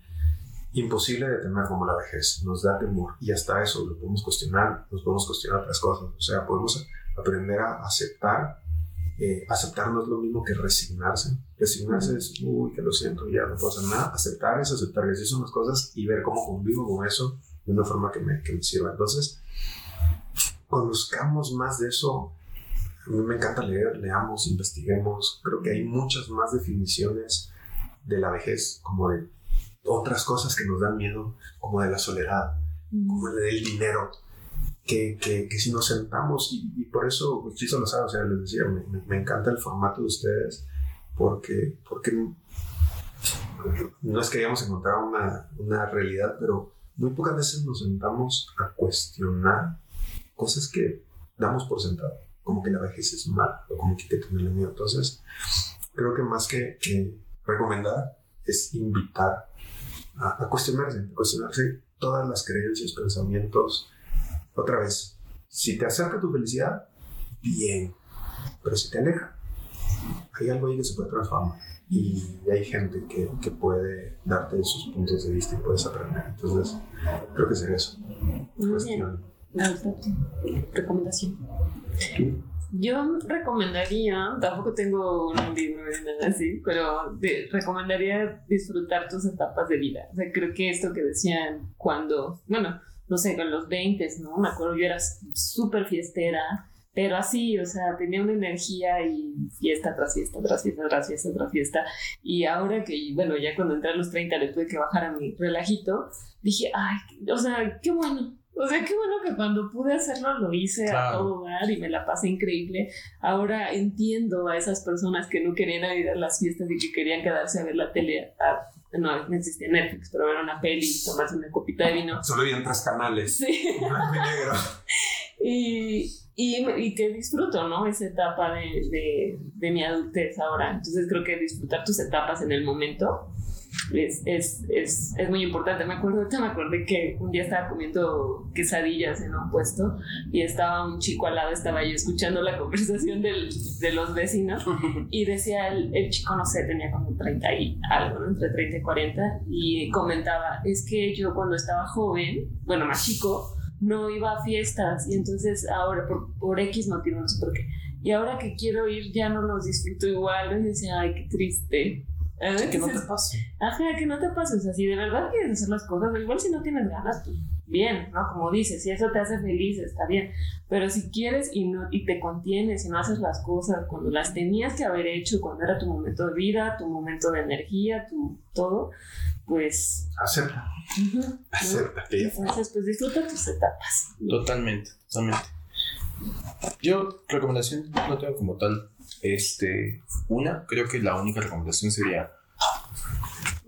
imposible de tener como la vejez, nos da temor y hasta eso lo podemos cuestionar, nos podemos cuestionar otras cosas, o sea, podemos aprender a aceptar, eh, aceptar no es lo mismo que resignarse, resignarse es, uy, que lo siento, ya no puedo hacer nada, aceptar es aceptar que son las cosas y ver cómo convivo con eso de una forma que me, que me sirva. Entonces, conozcamos más de eso, a mí me encanta leer, leamos, investiguemos, creo que hay muchas más definiciones de la vejez, como de otras cosas que nos dan miedo, como de la soledad, como el del dinero, que, que, que si nos sentamos, y, y por eso, pues, Chiso lo sabe, o sea, les decía, me, me- me encanta el formato de ustedes, porque, porque no es que hayamos encontrado una, una realidad, pero muy pocas veces nos sentamos a cuestionar cosas que damos por sentado, como que la vejez es mala, o como que hay que tenerle miedo. Entonces, creo que más que, que recomendar, es invitar a, a cuestionarse, a cuestionarse todas las creencias, pensamientos. Otra vez, si te acerca tu felicidad, bien, pero si te aleja, hay algo ahí que se puede transformar. Y hay gente que, que puede darte sus puntos de vista y puedes aprender. Entonces, creo que sería eso. Muy bien. Cuestión. Tu recomendación. Yo recomendaría, tampoco tengo un libro ni nada así, pero recomendaría disfrutar tus etapas de vida. O sea, creo que esto que decían cuando, bueno, no sé, con los 20, ¿no? Me acuerdo, yo era súper fiestera, pero así, o sea, tenía una energía y fiesta tras fiesta, tras fiesta, tras fiesta, tras fiesta. Y ahora que, bueno, ya cuando entré a los 30 le tuve que bajar a mi relajito, dije, ay, o sea, qué bueno. O sea, qué bueno que cuando pude hacerlo lo hice a todo dar y me la pasé increíble. Ahora entiendo a esas personas que no querían ir a las fiestas y que querían quedarse a ver la tele. a- no, no existía Netflix, pero ver una peli y tomarse una copita de vino. Solo habían tres canales. Sí. Blanco y negro. Y, y, y que disfruto, ¿no? Esa etapa de, de, de mi adultez ahora. Entonces creo que disfrutar tus etapas en el momento es, es, es, es, muy importante. Me acuerdo, ahorita me acordé que un día estaba comiendo quesadillas en un puesto y estaba un chico al lado, estaba yo escuchando la conversación del, de los vecinos y decía el, el, chico, no sé, tenía como 30 y algo, ¿no? entre 30 y 40 y comentaba, es que yo cuando estaba joven, bueno, más chico, no iba a fiestas y entonces ahora por, por X motivo, no sé por qué, y ahora que quiero ir ya no los disfruto igual, y decía, ay, qué triste. Que no te pase. Ajá, que no te pase. O sea, si de verdad quieres hacer las cosas, igual si no tienes ganas, pues bien, ¿no? Como dices, si eso te hace feliz, está bien. Pero si quieres y, no, y te contienes y no haces las cosas cuando las tenías que haber hecho, cuando era tu momento de vida, tu momento de energía, tu todo, pues... Acepta. Acepta. Entonces, pues disfruta tus etapas. Totalmente, totalmente. Yo, recomendación, no tengo como tal. Este, una, creo que la única recomendación sería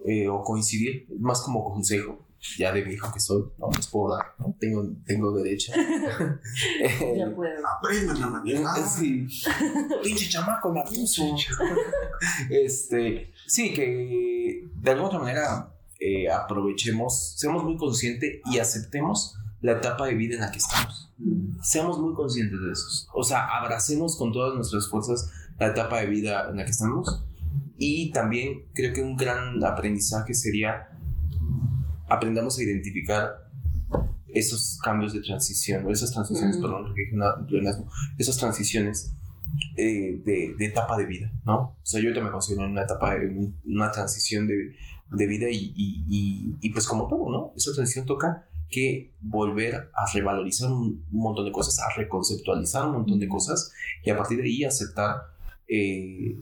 eh, o coincidir, más como consejo, ya de viejo que soy, no les puedo dar, ¿no? Tengo, tengo derecho. ya puedo. Aprendan la manera. Sí. Pinche chamaco la puso. este, sí, que de alguna otra manera eh, aprovechemos, seamos muy conscientes y aceptemos la etapa de vida en la que estamos. Seamos muy conscientes de eso. O sea, abracemos con todas nuestras fuerzas la etapa de vida en la que estamos. Y también creo que un gran aprendizaje sería aprendamos a identificar esos cambios de transición, o esas transiciones, perdón, esas transiciones eh, de, de, etapa de vida, ¿no? O sea, yo ahorita me considero en una etapa, de una transición de, de vida y, y, y, pues como todo, ¿no? Esa transición toca que volver a revalorizar un, montón de cosas, a reconceptualizar un montón de cosas y a partir de ahí aceptar eh,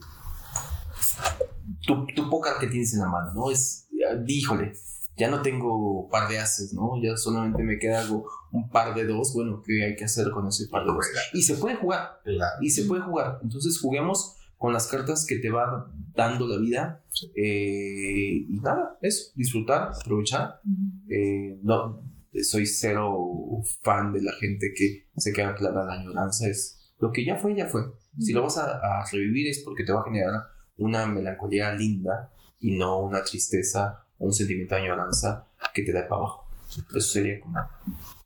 tu, tu pócar que tienes en la mano, ¿no? Es, díjole, ya no tengo par de haces, ¿no? Ya solamente me queda algo, un par de dos, bueno, ¿qué hay que hacer con ese par de dos? Y se puede jugar, y se puede jugar. Entonces juguemos con las cartas que te va dando la vida. Eh, y nada, eso, disfrutar, aprovechar. Eh, no, soy cero fan de la gente que se queda clara la añoranza. Es lo que ya fue, ya fue. Si lo vas a, revivir es porque te va a generar una melancolía linda y no una tristeza o un sentimiento de añoranza que te da para abajo. Eso sería como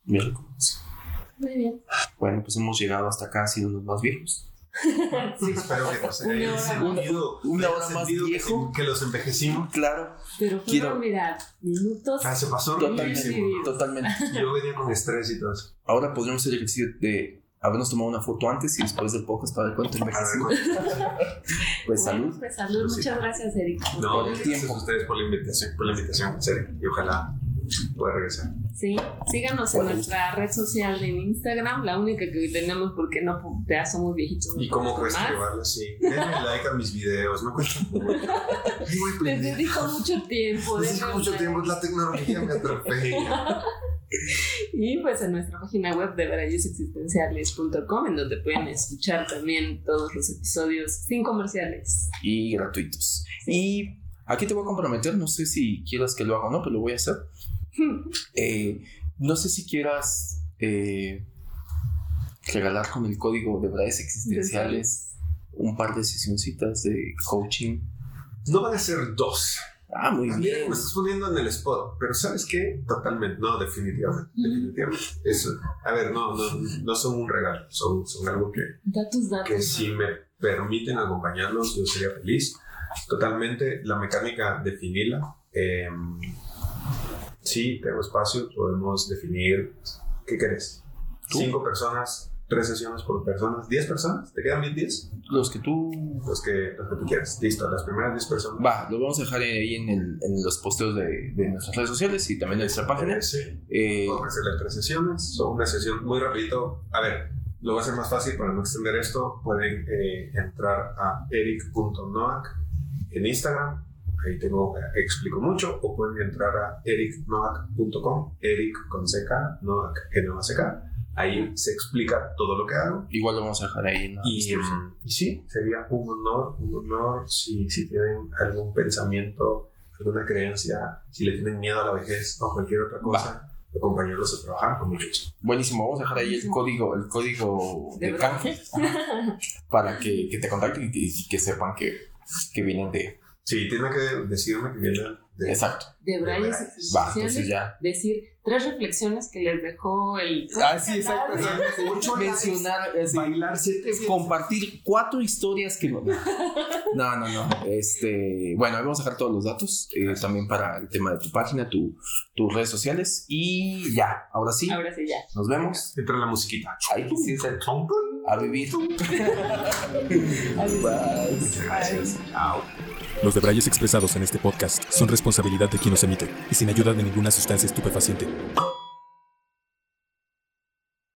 mi recomendación. Muy bien. Bueno, pues hemos llegado hasta acá siendo los más viejos. Sí, espero que no se haya sentido una hora más viejo que, los envejecimos. Claro. Pero quiero mirar minutos. Ah, se pasó totalmente, totalmente. Yo venía con estrés y todo eso. Ahora podríamos hacer el ejercicio de habernos tomado una foto antes y después del podcast para ver cuánto envejecimos. pues salud. Pues salud, muchas gracias, Eric. No, gracias a ustedes por la invitación, por la invitación, en serio. Y ojalá pueda regresar. Sí, síganos en nuestra red social de Instagram, la única que hoy tenemos porque no, ya somos viejitos. ¿Y cómo cuesta llevarla así? Denle like a mis videos, me cuesta mucho. Les dedico mucho tiempo. Les dedico mucho tiempo, la tecnología me atropella. y pues en nuestra página web de en donde pueden escuchar también todos los episodios sin comerciales. Y gratuitos. Y aquí te voy a comprometer, no sé si quieras que lo haga o no, pero lo voy a hacer. Eh, no sé si quieras eh, regalar con el código de verdades existenciales un par de sesioncitas de coaching. No van a ser dos. Ah, muy bien. Me estás poniendo en el spot, pero ¿sabes qué? Totalmente, no, definitivamente. definitivamente. Eso, a ver, no, no, no son un regalo, son, son algo que, datos, datos, que si me permiten acompañarlos, yo sería feliz. Totalmente, la mecánica, definirla. Eh, sí, tengo espacio, podemos definir qué querés. Cinco personas, tres sesiones por persona, diez personas, ¿te quedan bien diez? Los que tú... Los que, los que tú quieras, listo, las primeras diez personas. Va, lo vamos a dejar ahí en, el, en los posteos de, de, nuestras redes sociales y también de nuestra página. Sí, eh, hacer las tres sesiones, son una sesión muy rapidito. A ver, lo voy a hacer más fácil para no extender esto. Pueden eh, entrar a eric.noac en Instagram ahí tengo, explico mucho, o pueden entrar a ericnoac.com, eric con CK, noac, n o c Ahí se explica todo lo que hago. Igual lo vamos a dejar ahí. y, y, sí, sería un honor, un honor si, si tienen algún pensamiento, alguna creencia, si le tienen miedo a la vejez o cualquier otra cosa. acompañarlos a trabajar con mucho Buenísimo, vamos a dejar ahí el código, el código de, canje para que, que, te contacten y que, que sepan que, que vienen de, Sí, tiene que decirme que viene de... Exacto. De entonces existenciales. ya. Decir tres reflexiones que les dejó el. Ah, sí, exacto. Mencionar, así, Bailar siete compartir cuatro historias que no. No, no, no. Este, bueno, ahí vamos a dejar todos los datos eh, también para el tema de tu página, tu, tus redes sociales y ya. Ahora sí, Ahora sí, ya. nos vemos. Entra la musiquita. Ahí sí, es el- a vivir. Adiós. Bye. Muchas gracias. Chao. Los debrayes expresados en este podcast son responsabilidad de quien los emite y sin ayuda de ninguna sustancia estupefaciente.